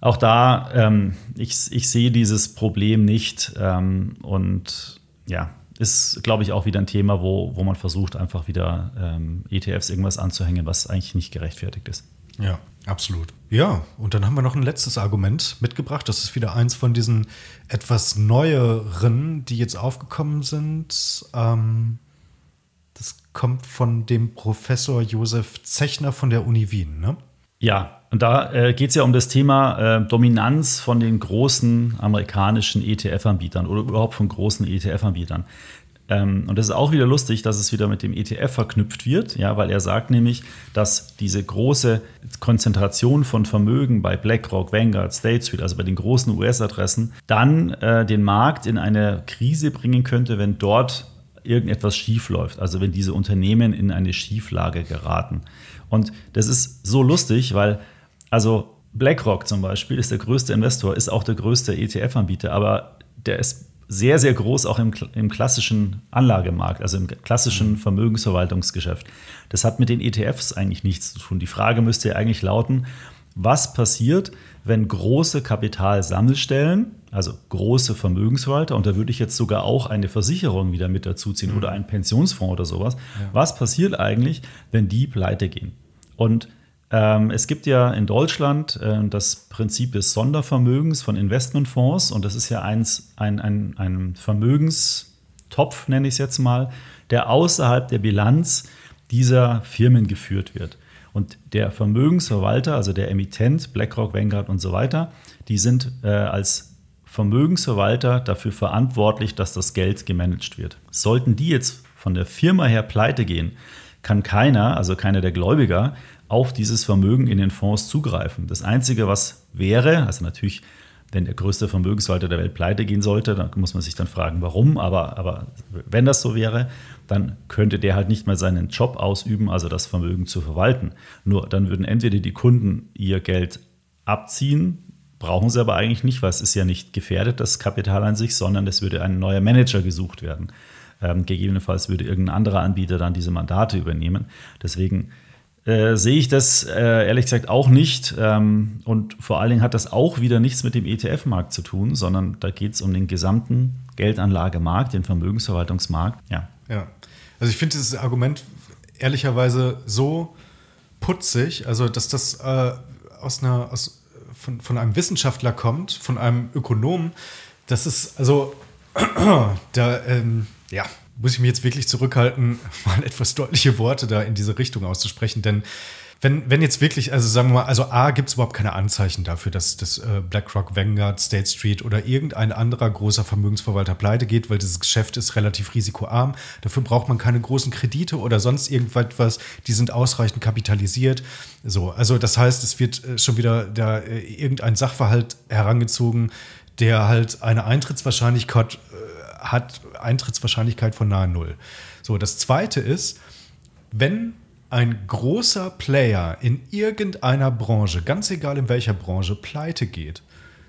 Speaker 2: auch da, ähm, ich, ich sehe dieses Problem nicht ähm, und ja, ist, glaube ich, auch wieder ein Thema, wo, wo man versucht, einfach wieder ähm, ETFs irgendwas anzuhängen, was eigentlich nicht gerechtfertigt ist.
Speaker 1: Ja, absolut. Ja, und dann haben wir noch ein letztes Argument mitgebracht. Das ist wieder eins von diesen etwas neueren, die jetzt aufgekommen sind. Ähm, das kommt von dem Professor Josef Zechner von der Uni Wien, ne?
Speaker 2: Ja, und da äh, geht es ja um das Thema äh, Dominanz von den großen amerikanischen ETF-Anbietern oder überhaupt von großen ETF-Anbietern. Ähm, und das ist auch wieder lustig, dass es wieder mit dem ETF verknüpft wird, ja, weil er sagt nämlich, dass diese große Konzentration von Vermögen bei BlackRock, Vanguard, State Street, also bei den großen US-Adressen, dann äh, den Markt in eine Krise bringen könnte, wenn dort irgendetwas schief läuft, also wenn diese Unternehmen in eine Schieflage geraten. Und das ist so lustig, weil also BlackRock zum Beispiel ist der größte Investor, ist auch der größte ETF-Anbieter, aber der ist sehr, sehr groß auch im, im, klassischen Anlagemarkt, also im klassischen mhm. Vermögensverwaltungsgeschäft. Das hat mit den ETFs eigentlich nichts zu tun. Die Frage müsste ja eigentlich lauten, was passiert, wenn große Kapitalsammelstellen, also große Vermögensverwalter, und da würde ich jetzt sogar auch eine Versicherung wieder mit dazuziehen mhm. oder einen Pensionsfonds oder sowas, ja. was passiert eigentlich, wenn die pleite gehen? Und ähm, es gibt ja in Deutschland äh, das Prinzip des Sondervermögens von Investmentfonds und das ist ja eins, ein, ein, ein Vermögenstopf, nenne ich es jetzt mal, der außerhalb der Bilanz dieser Firmen geführt wird. Und der Vermögensverwalter, also der Emittent, BlackRock, Vanguard und so weiter, die sind äh, als Vermögensverwalter dafür verantwortlich, dass das Geld gemanagt wird. Sollten die jetzt von der Firma her pleite gehen, kann keiner, also keiner der Gläubiger, auf dieses Vermögen in den Fonds zugreifen. Das Einzige, was wäre, also natürlich, wenn der größte Vermögensverwalter der Welt pleite gehen sollte, dann muss man sich dann fragen, warum, aber, aber wenn das so wäre, dann könnte der halt nicht mehr seinen Job ausüben, also das Vermögen zu verwalten. Nur dann würden entweder die Kunden ihr Geld abziehen, brauchen sie aber eigentlich nicht, weil es ist ja nicht gefährdet, das Kapital an sich, sondern es würde ein neuer Manager gesucht werden. Ähm, gegebenenfalls würde irgendein anderer Anbieter dann diese Mandate übernehmen. Deswegen äh, sehe ich das äh, ehrlich gesagt auch nicht. Ähm, und vor allen Dingen hat das auch wieder nichts mit dem ETF-Markt zu tun, sondern da geht es um den gesamten Geldanlagemarkt, den Vermögensverwaltungsmarkt.
Speaker 1: Ja. ja. Also ich finde dieses Argument ehrlicherweise so putzig, also dass das äh, aus einer, aus, von, von einem Wissenschaftler kommt, von einem Ökonomen, das ist, also da, ähm, ja, muss ich mich jetzt wirklich zurückhalten, mal etwas deutliche Worte da in diese Richtung auszusprechen, denn wenn, wenn jetzt wirklich, also sagen wir mal, also A, gibt es überhaupt keine Anzeichen dafür, dass, dass äh, BlackRock, Vanguard, State Street oder irgendein anderer großer Vermögensverwalter pleite geht, weil dieses Geschäft ist relativ risikoarm. Dafür braucht man keine großen Kredite oder sonst irgendwas. Die sind ausreichend kapitalisiert. So, also das heißt, es wird äh, schon wieder da äh, irgendein Sachverhalt herangezogen, der halt eine Eintrittswahrscheinlichkeit hat Eintrittswahrscheinlichkeit von nahe Null. So, das zweite ist, wenn ein großer Player in irgendeiner Branche, ganz egal in welcher Branche, pleite geht,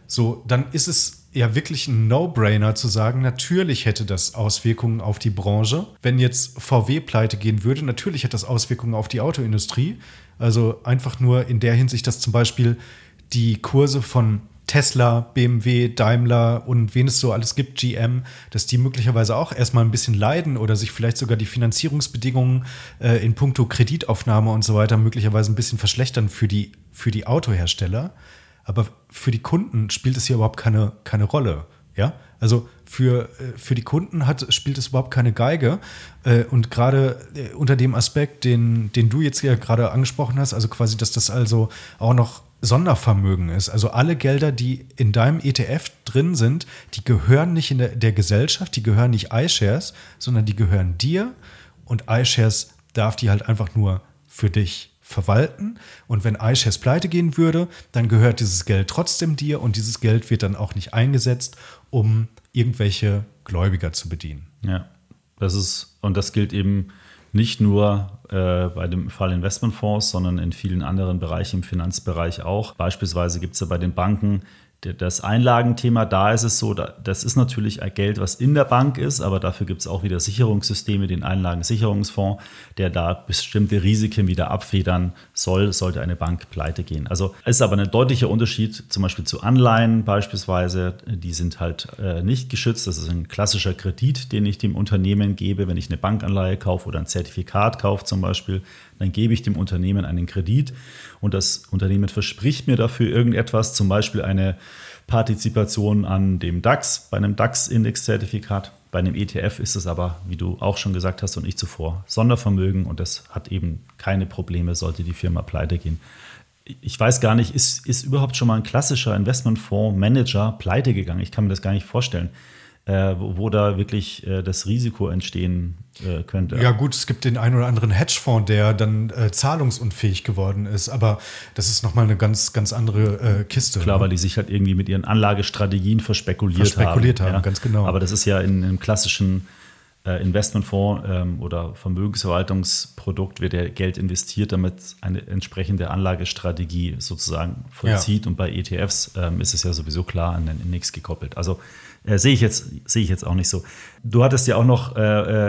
Speaker 1: so, dann ist es ja wirklich ein No-Brainer zu sagen, natürlich hätte das Auswirkungen auf die Branche. Wenn jetzt VW pleite gehen würde, natürlich hätte das Auswirkungen auf die Autoindustrie. Also einfach nur in der Hinsicht, dass zum Beispiel die Kurse von Tesla, BMW, Daimler und wen es so alles gibt, GM, dass die möglicherweise auch erstmal ein bisschen leiden oder sich vielleicht sogar die Finanzierungsbedingungen äh, in puncto Kreditaufnahme und so weiter möglicherweise ein bisschen verschlechtern für die, für die Autohersteller. Aber für die Kunden spielt es hier überhaupt keine, keine Rolle. Ja, also für, äh, für die Kunden hat, spielt es überhaupt keine Geige. Äh, und gerade äh, unter dem Aspekt, den, den du jetzt ja gerade angesprochen hast, also quasi, dass das also auch noch Sondervermögen ist. Also alle Gelder, die in deinem ETF drin sind, die gehören nicht in der, der Gesellschaft, die gehören nicht iShares, sondern die gehören dir. Und iShares darf die halt einfach nur für dich verwalten. Und wenn iShares pleite gehen würde, dann gehört dieses Geld trotzdem dir und dieses Geld wird dann auch nicht eingesetzt, um irgendwelche Gläubiger zu bedienen.
Speaker 2: Ja, das ist, und das gilt eben nicht nur äh, bei dem Fall Investmentfonds, sondern in vielen anderen Bereichen im Finanzbereich auch. Beispielsweise gibt es ja bei den Banken das Einlagenthema, da ist es so, das ist natürlich Geld, was in der Bank ist, aber dafür gibt es auch wieder Sicherungssysteme, den Einlagensicherungsfonds, der da bestimmte Risiken wieder abfedern soll, sollte eine Bank pleite gehen. Also es ist aber ein deutlicher Unterschied zum Beispiel zu Anleihen beispielsweise, die sind halt äh, nicht geschützt. Das ist ein klassischer Kredit, den ich dem Unternehmen gebe, wenn ich eine Bankanleihe kaufe oder ein Zertifikat kaufe zum Beispiel dann gebe ich dem Unternehmen einen Kredit und das Unternehmen verspricht mir dafür irgendetwas, zum Beispiel eine Partizipation an dem DAX, bei einem DAX-Index-Zertifikat. Bei einem ETF ist es aber, wie du auch schon gesagt hast und ich zuvor, Sondervermögen und das hat eben keine Probleme, sollte die Firma pleite gehen. Ich weiß gar nicht, ist, ist überhaupt schon mal ein klassischer Investmentfonds-Manager pleite gegangen? Ich kann mir das gar nicht vorstellen äh, wo, wo, da wirklich äh, das Risiko entstehen äh, könnte.
Speaker 1: Ja gut, es gibt den einen oder anderen Hedgefonds, der dann äh, zahlungsunfähig geworden ist, aber das ist nochmal eine ganz, ganz andere äh, Kiste.
Speaker 2: Klar, ne? weil die sich halt irgendwie mit ihren Anlagestrategien verspekuliert,
Speaker 1: verspekuliert haben. haben
Speaker 2: ja.
Speaker 1: ganz genau.
Speaker 2: Aber das ist ja in einem klassischen äh, Investmentfonds ähm, oder Vermögensverwaltungsprodukt wird ja Geld investiert, damit eine entsprechende Anlagestrategie sozusagen vollzieht. Ja. Und bei ETFs ähm, ist es ja sowieso klar an den Index gekoppelt. Also äh, sehe ich, jetzt, seh ich jetzt auch nicht so. Du hattest ja auch noch äh,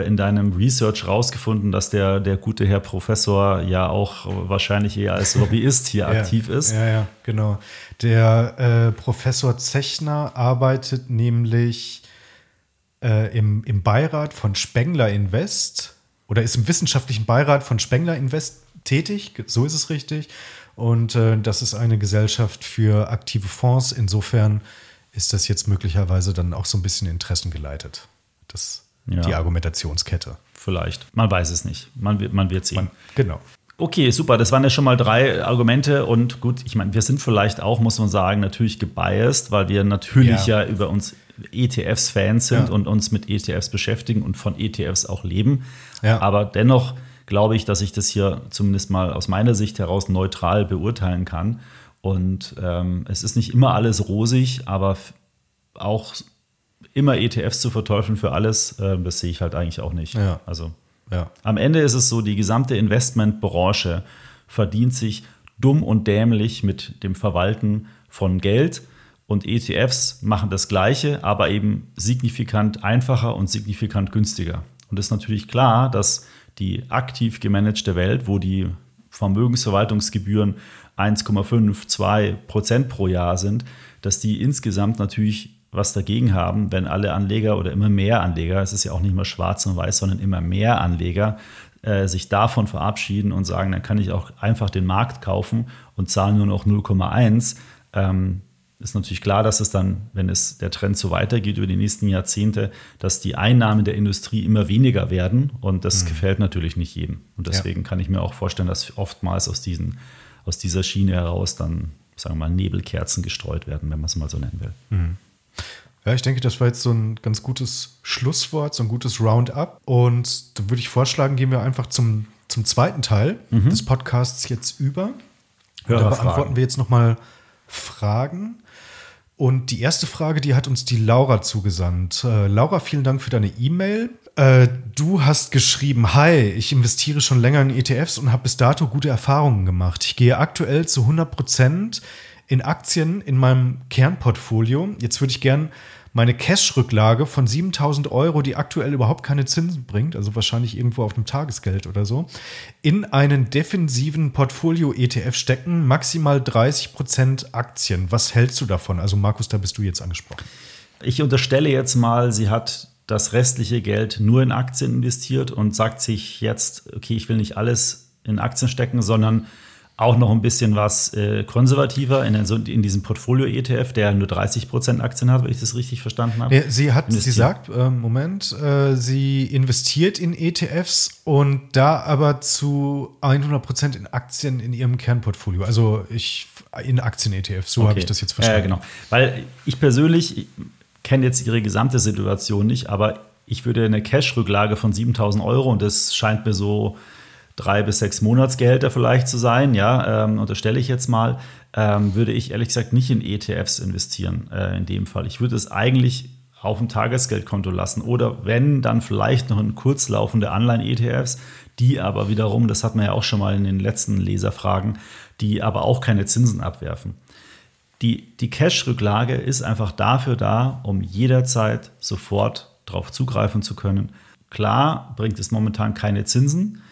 Speaker 2: äh, in deinem Research rausgefunden, dass der, der gute Herr Professor ja auch wahrscheinlich eher als Lobbyist hier ja, aktiv ist.
Speaker 1: Ja, ja, genau. Der äh, Professor Zechner arbeitet nämlich äh, im, im Beirat von Spengler Invest oder ist im wissenschaftlichen Beirat von Spengler Invest tätig, so ist es richtig. Und äh, das ist eine Gesellschaft für aktive Fonds. Insofern ist das jetzt möglicherweise dann auch so ein bisschen interessengeleitet, das, ja. die Argumentationskette.
Speaker 2: Vielleicht. Man weiß es nicht. Man wird, man wird sehen. Man,
Speaker 1: genau.
Speaker 2: Okay, super. Das waren ja schon mal drei Argumente. Und gut, ich meine, wir sind vielleicht auch, muss man sagen, natürlich gebiased, weil wir natürlich ja, ja über uns ETFs Fans sind
Speaker 1: Ja.
Speaker 2: und uns mit ETFs beschäftigen und von ETFs auch leben.
Speaker 1: Ja.
Speaker 2: Aber dennoch glaube ich, dass ich das hier zumindest mal aus meiner Sicht heraus neutral beurteilen kann. Und ähm, es ist nicht immer alles rosig, aber auch immer ETFs zu verteufeln für alles, äh, das sehe ich halt eigentlich auch nicht.
Speaker 1: Ja.
Speaker 2: Also
Speaker 1: Ja.
Speaker 2: am Ende ist es so, die gesamte Investmentbranche verdient sich dumm und dämlich mit dem Verwalten von Geld. Und ETFs machen das Gleiche, aber eben signifikant einfacher und signifikant günstiger. Und es ist natürlich klar, dass die aktiv gemanagte Welt, wo die Vermögensverwaltungsgebühren 1,5, 2 Prozent pro Jahr sind, dass die insgesamt natürlich was dagegen haben, wenn alle Anleger oder immer mehr Anleger, es ist ja auch nicht mehr schwarz und weiß, sondern immer mehr Anleger, äh, sich davon verabschieden und sagen, dann kann ich auch einfach den Markt kaufen und zahle nur noch 0,1. Ähm, ist natürlich klar, dass es dann, wenn es der Trend so weitergeht über die nächsten Jahrzehnte, dass die Einnahmen der Industrie immer weniger werden und das gefällt natürlich nicht jedem. Und deswegen kann ich mir auch vorstellen, dass oftmals aus, diesen, aus dieser Schiene heraus dann, sagen wir mal, Nebelkerzen gestreut werden, wenn man es mal so nennen will.
Speaker 1: Ja, ich denke, das war jetzt so ein ganz gutes Schlusswort, so ein gutes Roundup. Und da würde ich vorschlagen, gehen wir einfach zum, zum zweiten Teil des Podcasts jetzt über. Und da beantworten wir jetzt nochmal Fragen. Und die erste Frage, die hat uns die Laura zugesandt. Äh, Laura, vielen Dank für deine E-Mail. Äh, du hast geschrieben, hi, ich investiere schon länger in ETFs und habe bis dato gute Erfahrungen gemacht. Ich gehe aktuell zu 100 Prozent in Aktien in meinem Kernportfolio. Jetzt würde ich gern meine Cash-Rücklage von 7000 Euro, die aktuell überhaupt keine Zinsen bringt, also wahrscheinlich irgendwo auf dem Tagesgeld oder so, in einen defensiven Portfolio-ETF stecken, maximal 30% Aktien. Was hältst du davon? Also Markus, da bist du jetzt angesprochen.
Speaker 2: Ich unterstelle jetzt mal, sie hat das restliche Geld nur in Aktien investiert und sagt sich jetzt, okay, ich will nicht alles in Aktien stecken, sondern auch noch ein bisschen was äh, konservativer in, den, so in diesem Portfolio-ETF, der nur 30% Aktien hat, wenn ich das richtig verstanden habe.
Speaker 1: Sie hat, sie
Speaker 2: Investieren.
Speaker 1: sagt, äh, Moment, äh, sie investiert in ETFs und da aber zu 100% in Aktien in ihrem Kernportfolio. Also ich in Aktien-ETFs, so habe ich das jetzt verstanden.
Speaker 2: Ja, genau. Weil ich persönlich ich kenne jetzt ihre gesamte Situation nicht, aber ich würde eine Cash-Rücklage von 7000 Euro und das scheint mir so drei bis sechs Monatsgehälter vielleicht zu sein, ja, ähm, unterstelle ich jetzt mal, ähm, würde ich ehrlich gesagt nicht in ETFs investieren äh, in dem Fall. Ich würde es eigentlich auf dem Tagesgeldkonto lassen oder wenn, dann vielleicht noch in kurzlaufende Anleihen-ETFs, die aber wiederum, das hat man ja auch schon mal in den letzten Leserfragen, die aber auch keine Zinsen abwerfen. Die, die Cash-Rücklage ist einfach dafür da, um jederzeit sofort darauf zugreifen zu können. Klar bringt es momentan keine Zinsen,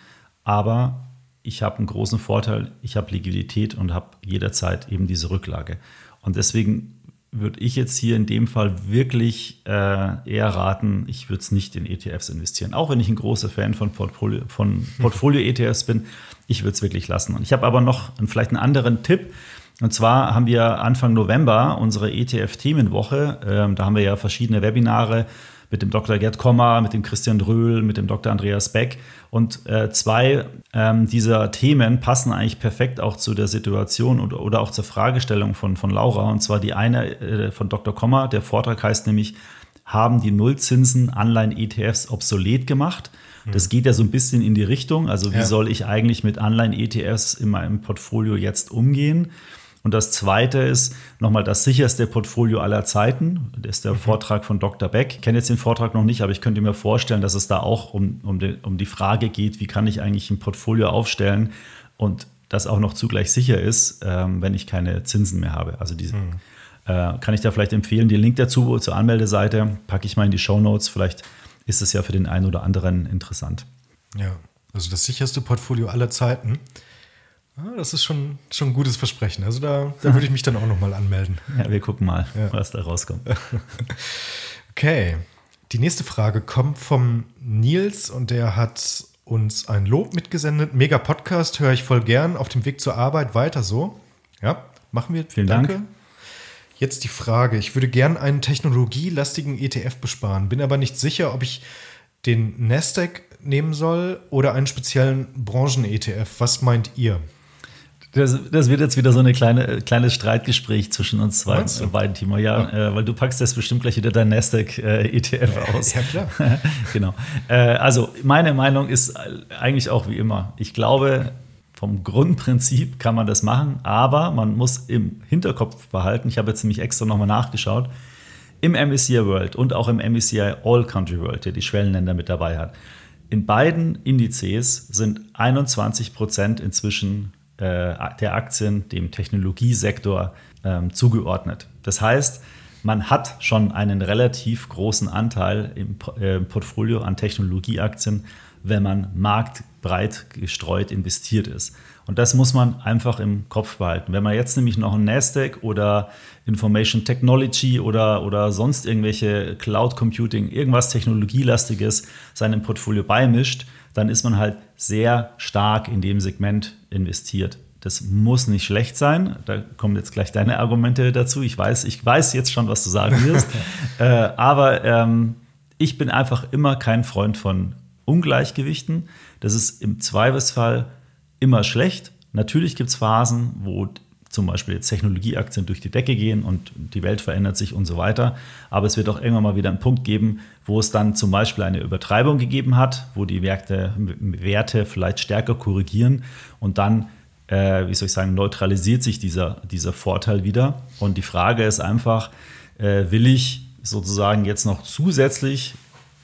Speaker 2: aber ich habe einen großen Vorteil, ich habe Liquidität und habe jederzeit eben diese Rücklage. Und deswegen würde ich jetzt hier in dem Fall wirklich äh, eher raten, ich würde es nicht in ETFs investieren. Auch wenn ich ein großer Fan von Portfolio, von Portfolio-ETFs bin, ich würde es wirklich lassen. Und ich habe aber noch einen, vielleicht einen anderen Tipp. Und zwar haben wir Anfang November unsere ETF-Themenwoche. Ähm, da haben wir ja verschiedene Webinare mit dem Dr. Gerd Kommer, mit dem Christian Dröhl, mit dem Dr. Andreas Beck. Und äh, zwei ähm, dieser Themen passen eigentlich perfekt auch zu der Situation oder, oder auch zur Fragestellung von, von Laura. Und zwar die eine äh, von Dr. Kommer. Der Vortrag heißt nämlich, haben die Nullzinsen Anleihen-ETFs obsolet gemacht? Das geht ja so ein bisschen in die Richtung. Also wie
Speaker 1: Ja.
Speaker 2: soll ich eigentlich mit Anleihen-ETFs in meinem Portfolio jetzt umgehen? Und das zweite ist nochmal das sicherste Portfolio aller Zeiten. Das ist der Vortrag von Dr. Beck. Ich kenne jetzt den Vortrag noch nicht, aber ich könnte mir vorstellen, dass es da auch um, um, die, um die Frage geht, wie kann ich eigentlich ein Portfolio aufstellen und das auch noch zugleich sicher ist, ähm, wenn ich keine Zinsen mehr habe. Also diese, äh, kann ich da vielleicht empfehlen. Den Link dazu zur Anmeldeseite packe ich mal in die Show Notes. Vielleicht ist es ja für den einen oder anderen interessant.
Speaker 1: Ja, also das sicherste Portfolio aller Zeiten. Ah, das ist schon, schon ein gutes Versprechen. Also da, da würde ich mich dann auch nochmal anmelden.
Speaker 2: Ja, wir gucken mal,
Speaker 1: Ja.
Speaker 2: was da rauskommt.
Speaker 1: Okay, die nächste Frage kommt vom Nils und der hat uns ein Lob mitgesendet. Mega Podcast, höre ich voll gern. Auf dem Weg zur Arbeit weiter so. Ja, machen wir.
Speaker 2: Vielen Dank.
Speaker 1: Jetzt die Frage. Ich würde gern einen technologielastigen ETF besparen, bin aber nicht sicher, ob ich den Nasdaq nehmen soll oder einen speziellen Branchen-ETF. Was meint ihr?
Speaker 2: Das, das, wird jetzt wieder so ein kleine, kleines Streitgespräch zwischen uns zwei, äh, beiden, Timo. Ja, ja. Äh, weil du packst jetzt bestimmt gleich wieder dein Nasdaq äh, ETF aus.
Speaker 1: Ja, klar.
Speaker 2: genau. Äh, also, meine Meinung ist eigentlich auch wie immer. Ich glaube, vom Grundprinzip kann man das machen, aber man muss im Hinterkopf behalten, ich habe jetzt nämlich extra nochmal nachgeschaut, im MSCI World und auch im MSCI All Country World, der die Schwellenländer mit dabei hat, in beiden Indizes sind 21 Prozent inzwischen äh, der Aktien dem Technologiesektor ähm, zugeordnet. Das heißt, man hat schon einen relativ großen Anteil im äh, Portfolio an Technologieaktien, wenn man marktbreit gestreut investiert ist. Und das muss man einfach im Kopf behalten. Wenn man jetzt nämlich noch ein Nasdaq oder Information Technology oder, oder sonst irgendwelche Cloud Computing, irgendwas Technologielastiges seinem Portfolio beimischt, dann ist man halt sehr stark in dem Segment investiert. Das muss nicht schlecht sein. Da kommen jetzt gleich deine Argumente dazu. Ich weiß, ich weiß jetzt schon, was du sagen wirst. äh, aber ähm, ich bin einfach immer kein Freund von Ungleichgewichten. Das ist im Zweifelsfall immer schlecht. Natürlich gibt es Phasen, wo zum Beispiel jetzt Technologieaktien durch die Decke gehen und die Welt verändert sich und so weiter. Aber es wird auch irgendwann mal wieder einen Punkt geben, wo es dann zum Beispiel eine Übertreibung gegeben hat, wo die Werte, Werte vielleicht stärker korrigieren und dann, äh, wie soll ich sagen, neutralisiert sich dieser, dieser Vorteil wieder. Und die Frage ist einfach, äh, will ich sozusagen jetzt noch zusätzlich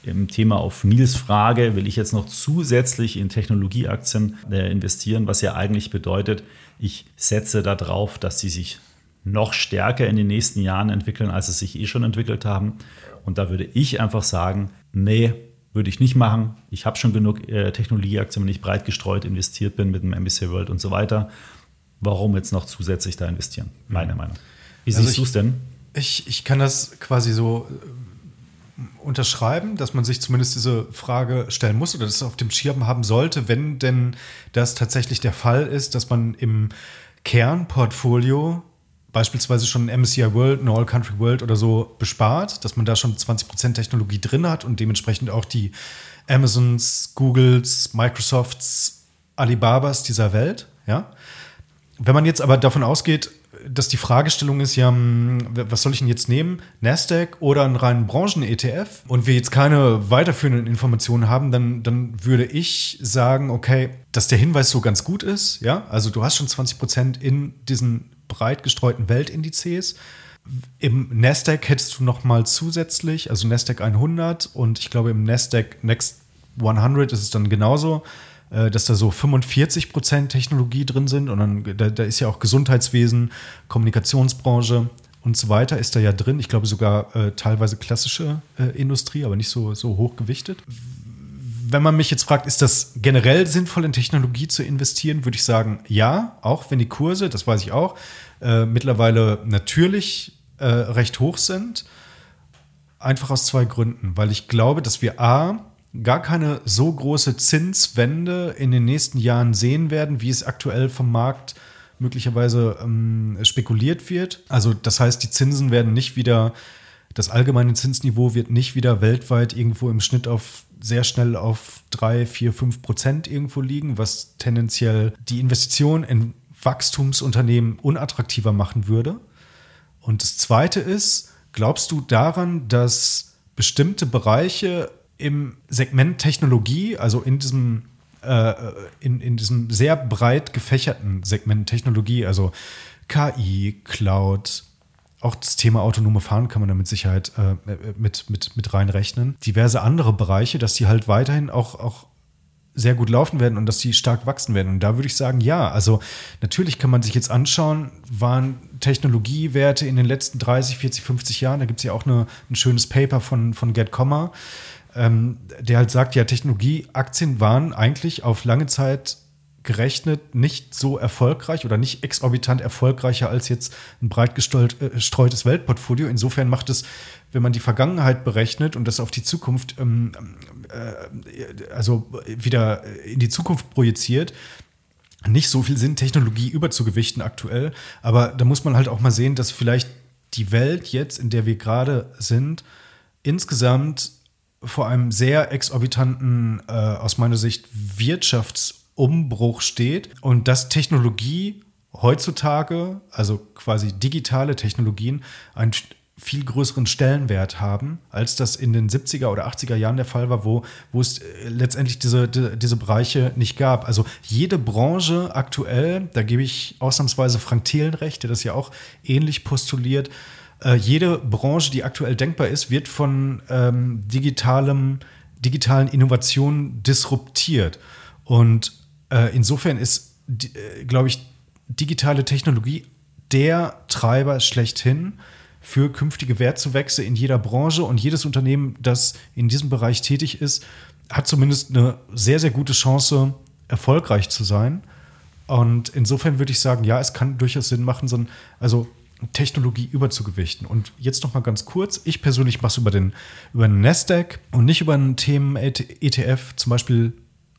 Speaker 2: im Thema auf Nils Frage, will ich jetzt noch zusätzlich in Technologieaktien äh, investieren, was ja eigentlich bedeutet, ich setze darauf, dass sie sich noch stärker in den nächsten Jahren entwickeln, als sie sich eh schon entwickelt haben. Und da würde ich einfach sagen, nee, würde ich nicht machen. Ich habe schon genug äh, Technologieaktien, wenn ich breit gestreut investiert bin mit dem MBC World und so weiter. Warum jetzt noch zusätzlich da investieren? Meine mhm. Meinung.
Speaker 1: Wie also siehst du es denn? Ich, ich kann das quasi so unterschreiben, dass man sich zumindest diese Frage stellen muss oder das auf dem Schirm haben sollte, wenn denn das tatsächlich der Fall ist, dass man im Kernportfolio beispielsweise schon ein MSCI World, ein All Country World oder so bespart, dass man da schon 20% Technologie drin hat und dementsprechend auch die Amazons, Googles, Microsofts, Alibabas dieser Welt, ja. Wenn man jetzt aber davon ausgeht, dass die Fragestellung ist ja, hm, was soll ich denn jetzt nehmen? Nasdaq oder einen reinen Branchen-ETF? Und wir jetzt keine weiterführenden Informationen haben, dann, dann würde ich sagen, okay, dass der Hinweis so ganz gut ist, ja. Also du hast schon 20 Prozent in diesen breit gestreuten Weltindizes. Im Nasdaq hättest du noch mal zusätzlich, also Nasdaq 100 und ich glaube im Nasdaq Next 100 ist es dann genauso dass da so 45 Prozent Technologie drin sind und dann da, da, ist ja auch Gesundheitswesen, Kommunikationsbranche und so weiter ist da ja drin. Ich glaube sogar äh, teilweise klassische äh, Industrie, aber nicht so, so hoch gewichtet. Wenn man mich jetzt fragt, ist das generell sinnvoll in Technologie zu investieren, würde ich sagen, ja, auch wenn die Kurse, das weiß ich auch, äh, mittlerweile natürlich äh, recht hoch sind. Einfach aus zwei Gründen, weil ich glaube, dass wir A, gar keine so große Zinswende in den nächsten Jahren sehen werden, wie es aktuell vom Markt möglicherweise ähm, spekuliert wird. Also das heißt, die Zinsen werden nicht wieder, das allgemeine Zinsniveau wird nicht wieder weltweit irgendwo im Schnitt auf sehr schnell auf 3, 4, 5 Prozent irgendwo liegen, was tendenziell die Investition in Wachstumsunternehmen unattraktiver machen würde. Und das Zweite ist, glaubst du daran, dass bestimmte Bereiche im Segment Technologie, also in diesem, äh, in, in diesem sehr breit gefächerten Segment Technologie, also KI, Cloud, auch das Thema autonome Fahren kann man da mit Sicherheit äh, mit, mit, mit reinrechnen. Diverse andere Bereiche, dass die halt weiterhin auch, auch sehr gut laufen werden und dass die stark wachsen werden. Und da würde ich sagen, ja, also natürlich kann man sich jetzt anschauen, waren Technologiewerte in den letzten 30, 40, 50 Jahren, da gibt es ja auch eine, ein schönes Paper von, von Get Comma, ähm, der halt sagt, ja, Technologieaktien waren eigentlich auf lange Zeit gerechnet nicht so erfolgreich oder nicht exorbitant erfolgreicher als jetzt ein breit gestreutes Weltportfolio. Insofern macht es, wenn man die Vergangenheit berechnet und das auf die Zukunft, ähm, äh, also wieder in die Zukunft projiziert, nicht so viel Sinn, Technologie überzugewichten aktuell. Aber da muss man halt auch mal sehen, dass vielleicht die Welt jetzt, in der wir gerade sind, insgesamt vor einem sehr exorbitanten, äh, aus meiner Sicht, Wirtschaftsumbruch steht und dass Technologie heutzutage, also quasi digitale Technologien, einen viel größeren Stellenwert haben, als das in den 70er oder 80er Jahren der Fall war, wo, wo es äh, letztendlich diese, die, diese Bereiche nicht gab. Also jede Branche aktuell, da gebe ich ausnahmsweise Frank Thelen recht, der das ja auch ähnlich postuliert, äh, jede Branche, die aktuell denkbar ist, wird von ähm, digitalem, digitalen Innovationen disruptiert. Und äh, insofern ist, äh, glaube ich, digitale Technologie der Treiber schlechthin für künftige Wertzuwächse in jeder Branche und jedes Unternehmen, das in diesem Bereich tätig ist, hat zumindest eine sehr, sehr gute Chance, erfolgreich zu sein. Und insofern würde ich sagen, ja, es kann durchaus Sinn machen, so ein, also Technologie überzugewichten. Und jetzt noch mal ganz kurz: Ich persönlich mache es über den, über den Nasdaq und nicht über einen Themen-ETF, zum Beispiel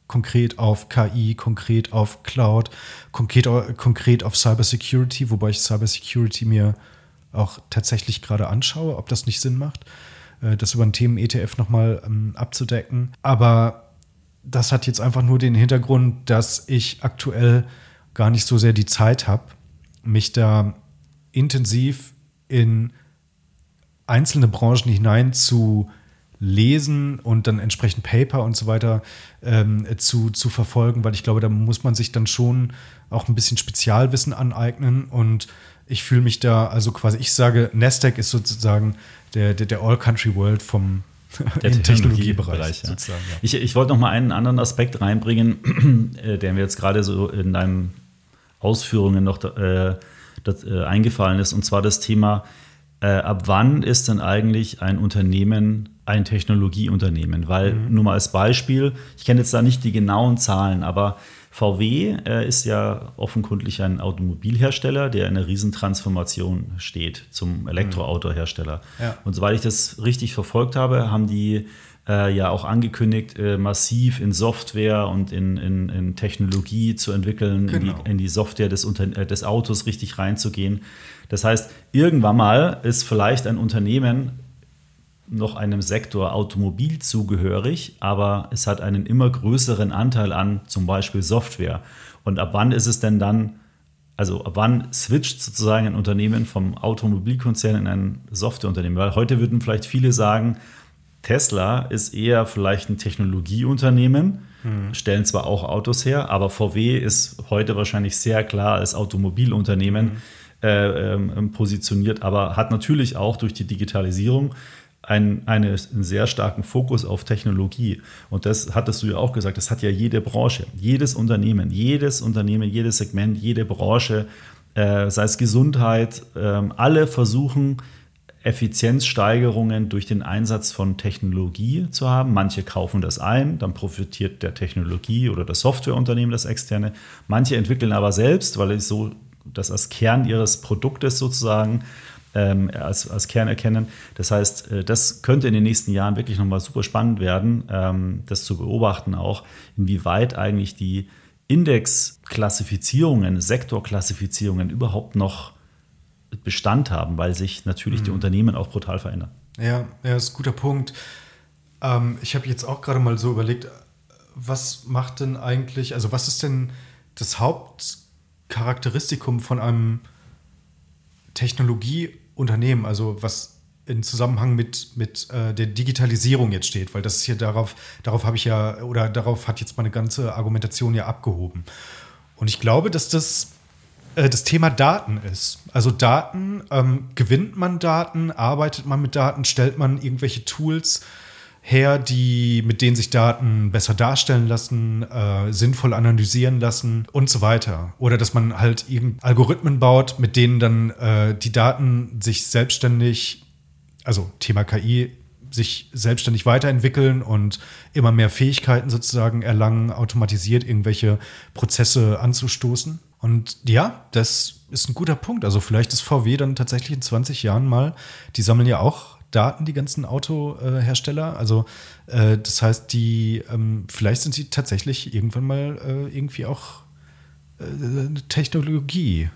Speaker 1: konkret auf KI, konkret auf Cloud, konkret, konkret auf Cybersecurity, wobei ich Cybersecurity mir auch tatsächlich gerade anschaue, ob das nicht Sinn macht, äh, das über ein Themen-ETF nochmal ähm, abzudecken. Aber das hat jetzt einfach nur den Hintergrund, dass ich aktuell gar nicht so sehr die Zeit habe, mich da intensiv in einzelne Branchen hinein zu lesen und dann entsprechend Paper und so weiter ähm, zu, zu verfolgen, weil ich glaube, da muss man sich dann schon auch ein bisschen Spezialwissen aneignen und ich fühle mich da, also quasi, ich sage, Nasdaq ist sozusagen der, der, der All-Country-World vom
Speaker 2: der Technologiebereich. ja. ja. Ich, ich wollte noch mal einen anderen Aspekt reinbringen, äh, der mir jetzt gerade so in deinen Ausführungen noch äh, das, äh, eingefallen ist, und zwar das Thema, äh, ab wann ist denn eigentlich ein Unternehmen ein Technologieunternehmen? Weil, mhm. nur mal als Beispiel, ich kenne jetzt da nicht die genauen Zahlen, aber VW äh, ist ja offenkundig ein Automobilhersteller, der in einer Riesentransformation steht zum Elektroautohersteller. Ja. Und soweit ich das richtig verfolgt habe, haben die äh, ja auch angekündigt, äh, massiv in Software und in, in, in Technologie zu entwickeln, genau. in, die, genau. in, die, Software des, Unter äh, des Autos richtig reinzugehen. Das heißt, irgendwann mal ist vielleicht ein Unternehmen noch einem Sektor Automobil zugehörig, aber es hat einen immer größeren Anteil an zum Beispiel Software. Und ab wann ist es denn dann, also ab wann switcht sozusagen ein Unternehmen vom Automobilkonzern in ein Softwareunternehmen? Weil heute würden vielleicht viele sagen, Tesla ist eher vielleicht ein Technologieunternehmen, hm. stellen zwar auch Autos her, aber VW ist heute wahrscheinlich sehr klar als Automobilunternehmen hm. äh, äh, positioniert, aber hat natürlich auch durch die Digitalisierung einen, einen sehr starken Fokus auf Technologie. Und das hattest du ja auch gesagt, das hat ja jede Branche, jedes Unternehmen, jedes Unternehmen, jedes Segment, jede Branche, äh, sei es Gesundheit, äh, alle versuchen, Effizienzsteigerungen durch den Einsatz von Technologie zu haben. Manche kaufen das ein, dann profitiert der Technologie oder das Softwareunternehmen, das externe. Manche entwickeln aber selbst, weil sie so das als Kern ihres Produktes sozusagen ähm, als, als Kern erkennen. Das heißt, äh, das könnte in den nächsten Jahren wirklich nochmal super spannend werden, ähm, das zu beobachten auch, inwieweit eigentlich die Indexklassifizierungen, Sektorklassifizierungen überhaupt noch Bestand haben, weil sich natürlich mhm. die Unternehmen auch brutal verändern.
Speaker 1: Ja, ja, das ist ein guter Punkt. Ähm, ich habe jetzt auch gerade mal so überlegt, was macht denn eigentlich, also was ist denn das Hauptcharakteristikum von einem Technologie- Unternehmen, also was in Zusammenhang mit, mit äh, der Digitalisierung jetzt steht, weil das ist hier darauf, darauf habe ich ja, oder darauf hat jetzt meine ganze Argumentation ja abgehoben. Und ich glaube, dass das das Thema Daten ist. Also Daten, ähm, gewinnt man Daten, arbeitet man mit Daten, stellt man irgendwelche Tools her, die, mit denen sich Daten besser darstellen lassen, äh, sinnvoll analysieren lassen und so weiter. Oder dass man halt Algorithmen baut, mit denen dann äh, die Daten sich selbstständig, also Thema KI, sich selbstständig weiterentwickeln und immer mehr Fähigkeiten sozusagen erlangen, automatisiert irgendwelche Prozesse anzustoßen. Und ja, das ist ein guter Punkt. Also vielleicht ist VW dann tatsächlich in 20 Jahren mal, die sammeln ja auch Daten, die ganzen Autohersteller. Also äh, das heißt, die ähm, vielleicht sind sie tatsächlich irgendwann mal äh, irgendwie auch äh, eine Technologie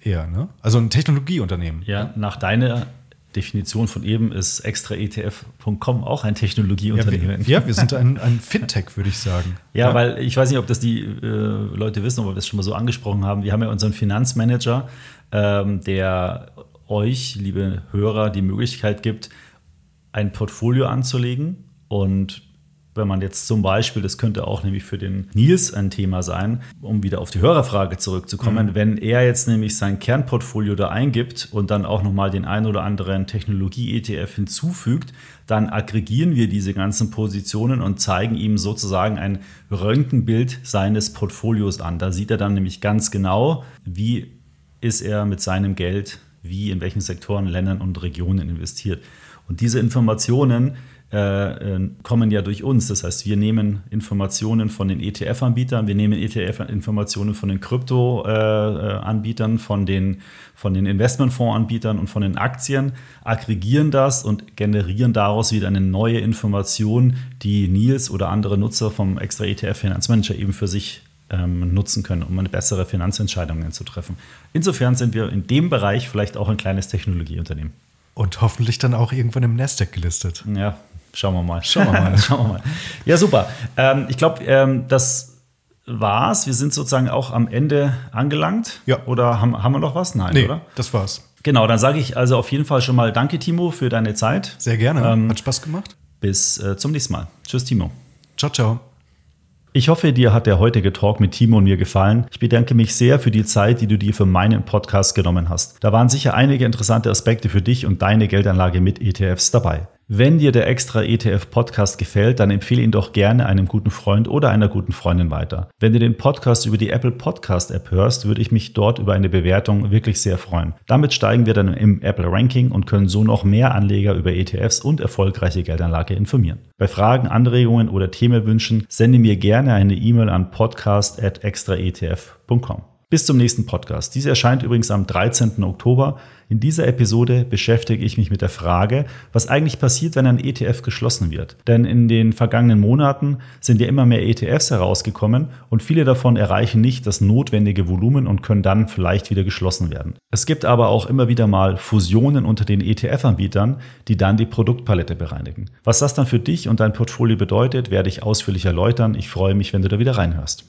Speaker 1: eher, ne? Also ein Technologieunternehmen.
Speaker 2: Ja, nach deiner Definition von eben ist extraetf.com auch ein Technologieunternehmen.
Speaker 1: Ja, wir, ja, wir sind ein, ein Fintech, würde ich sagen.
Speaker 2: Ja, ja, weil ich weiß nicht, ob das die äh, Leute wissen, ob wir das schon mal so angesprochen haben. Wir haben ja unseren Finanzmanager, ähm, der euch, liebe Hörer, die Möglichkeit gibt, ein Portfolio anzulegen und wenn man jetzt zum Beispiel, das könnte auch nämlich für den Nils ein Thema sein, um wieder auf die Hörerfrage zurückzukommen, mhm. wenn er jetzt nämlich sein Kernportfolio da eingibt und dann auch nochmal den ein oder anderen Technologie-ETF hinzufügt, dann aggregieren wir diese ganzen Positionen und zeigen ihm sozusagen ein Röntgenbild seines Portfolios an. Da sieht er dann nämlich ganz genau, wie ist er mit seinem Geld, wie in welchen Sektoren, Ländern und Regionen investiert. Und diese Informationen äh, äh, kommen ja durch uns. Das heißt, wir nehmen Informationen von den ETF-Anbietern, wir nehmen ETF-Informationen von den Krypto-Anbietern, von den, von den Investmentfondsanbietern und von den Aktien, aggregieren das und generieren daraus wieder eine neue Information, die Nils oder andere Nutzer vom extra ETF-Finanzmanager eben für sich ähm, nutzen können, um eine bessere Finanzentscheidungen zu treffen. Insofern sind wir in dem Bereich vielleicht auch ein kleines Technologieunternehmen.
Speaker 1: Und hoffentlich dann auch irgendwann im Nasdaq gelistet.
Speaker 2: Ja, Schauen wir mal. Schauen wir mal. Schauen wir mal. Ja, super. Ähm, ich glaube, ähm, das war's. Wir sind sozusagen auch am Ende angelangt.
Speaker 1: Ja.
Speaker 2: Oder haben, haben wir noch was? Nein,
Speaker 1: nee,
Speaker 2: oder?
Speaker 1: Das war's.
Speaker 2: Genau, dann sage ich also auf jeden Fall schon mal Danke, Timo, für deine Zeit.
Speaker 1: Sehr gerne. Ähm, Hat Spaß gemacht.
Speaker 2: Bis äh, zum nächsten Mal. Tschüss, Timo.
Speaker 1: Ciao, ciao.
Speaker 2: Ich hoffe, dir hat der heutige Talk mit Timo und mir gefallen. Ich bedanke mich sehr für die Zeit, die du dir für meinen Podcast genommen hast. Da waren sicher einige interessante Aspekte für dich und deine Geldanlage mit ETFs dabei. Wenn dir der extra ETF Podcast gefällt, dann empfehle ihn doch gerne einem guten Freund oder einer guten Freundin weiter. Wenn du den Podcast über die Apple Podcast App hörst, würde ich mich dort über eine Bewertung wirklich sehr freuen. Damit steigen wir dann im Apple Ranking und können so noch mehr Anleger über ETFs und erfolgreiche Geldanlage informieren. Bei Fragen, Anregungen oder Themenwünschen sende mir gerne eine E-Mail an podcast@extraetf.com. Bis zum nächsten Podcast. Diese erscheint übrigens am 13. Oktober. In dieser Episode beschäftige ich mich mit der Frage, was eigentlich passiert, wenn ein ETF geschlossen wird. Denn in den vergangenen Monaten sind ja immer mehr ETFs herausgekommen und viele davon erreichen nicht das notwendige Volumen und können dann vielleicht wieder geschlossen werden. Es gibt aber auch immer wieder mal Fusionen unter den ETF-Anbietern, die dann die Produktpalette bereinigen. Was das dann für dich und dein Portfolio bedeutet, werde ich ausführlich erläutern. Ich freue mich, wenn du da wieder reinhörst.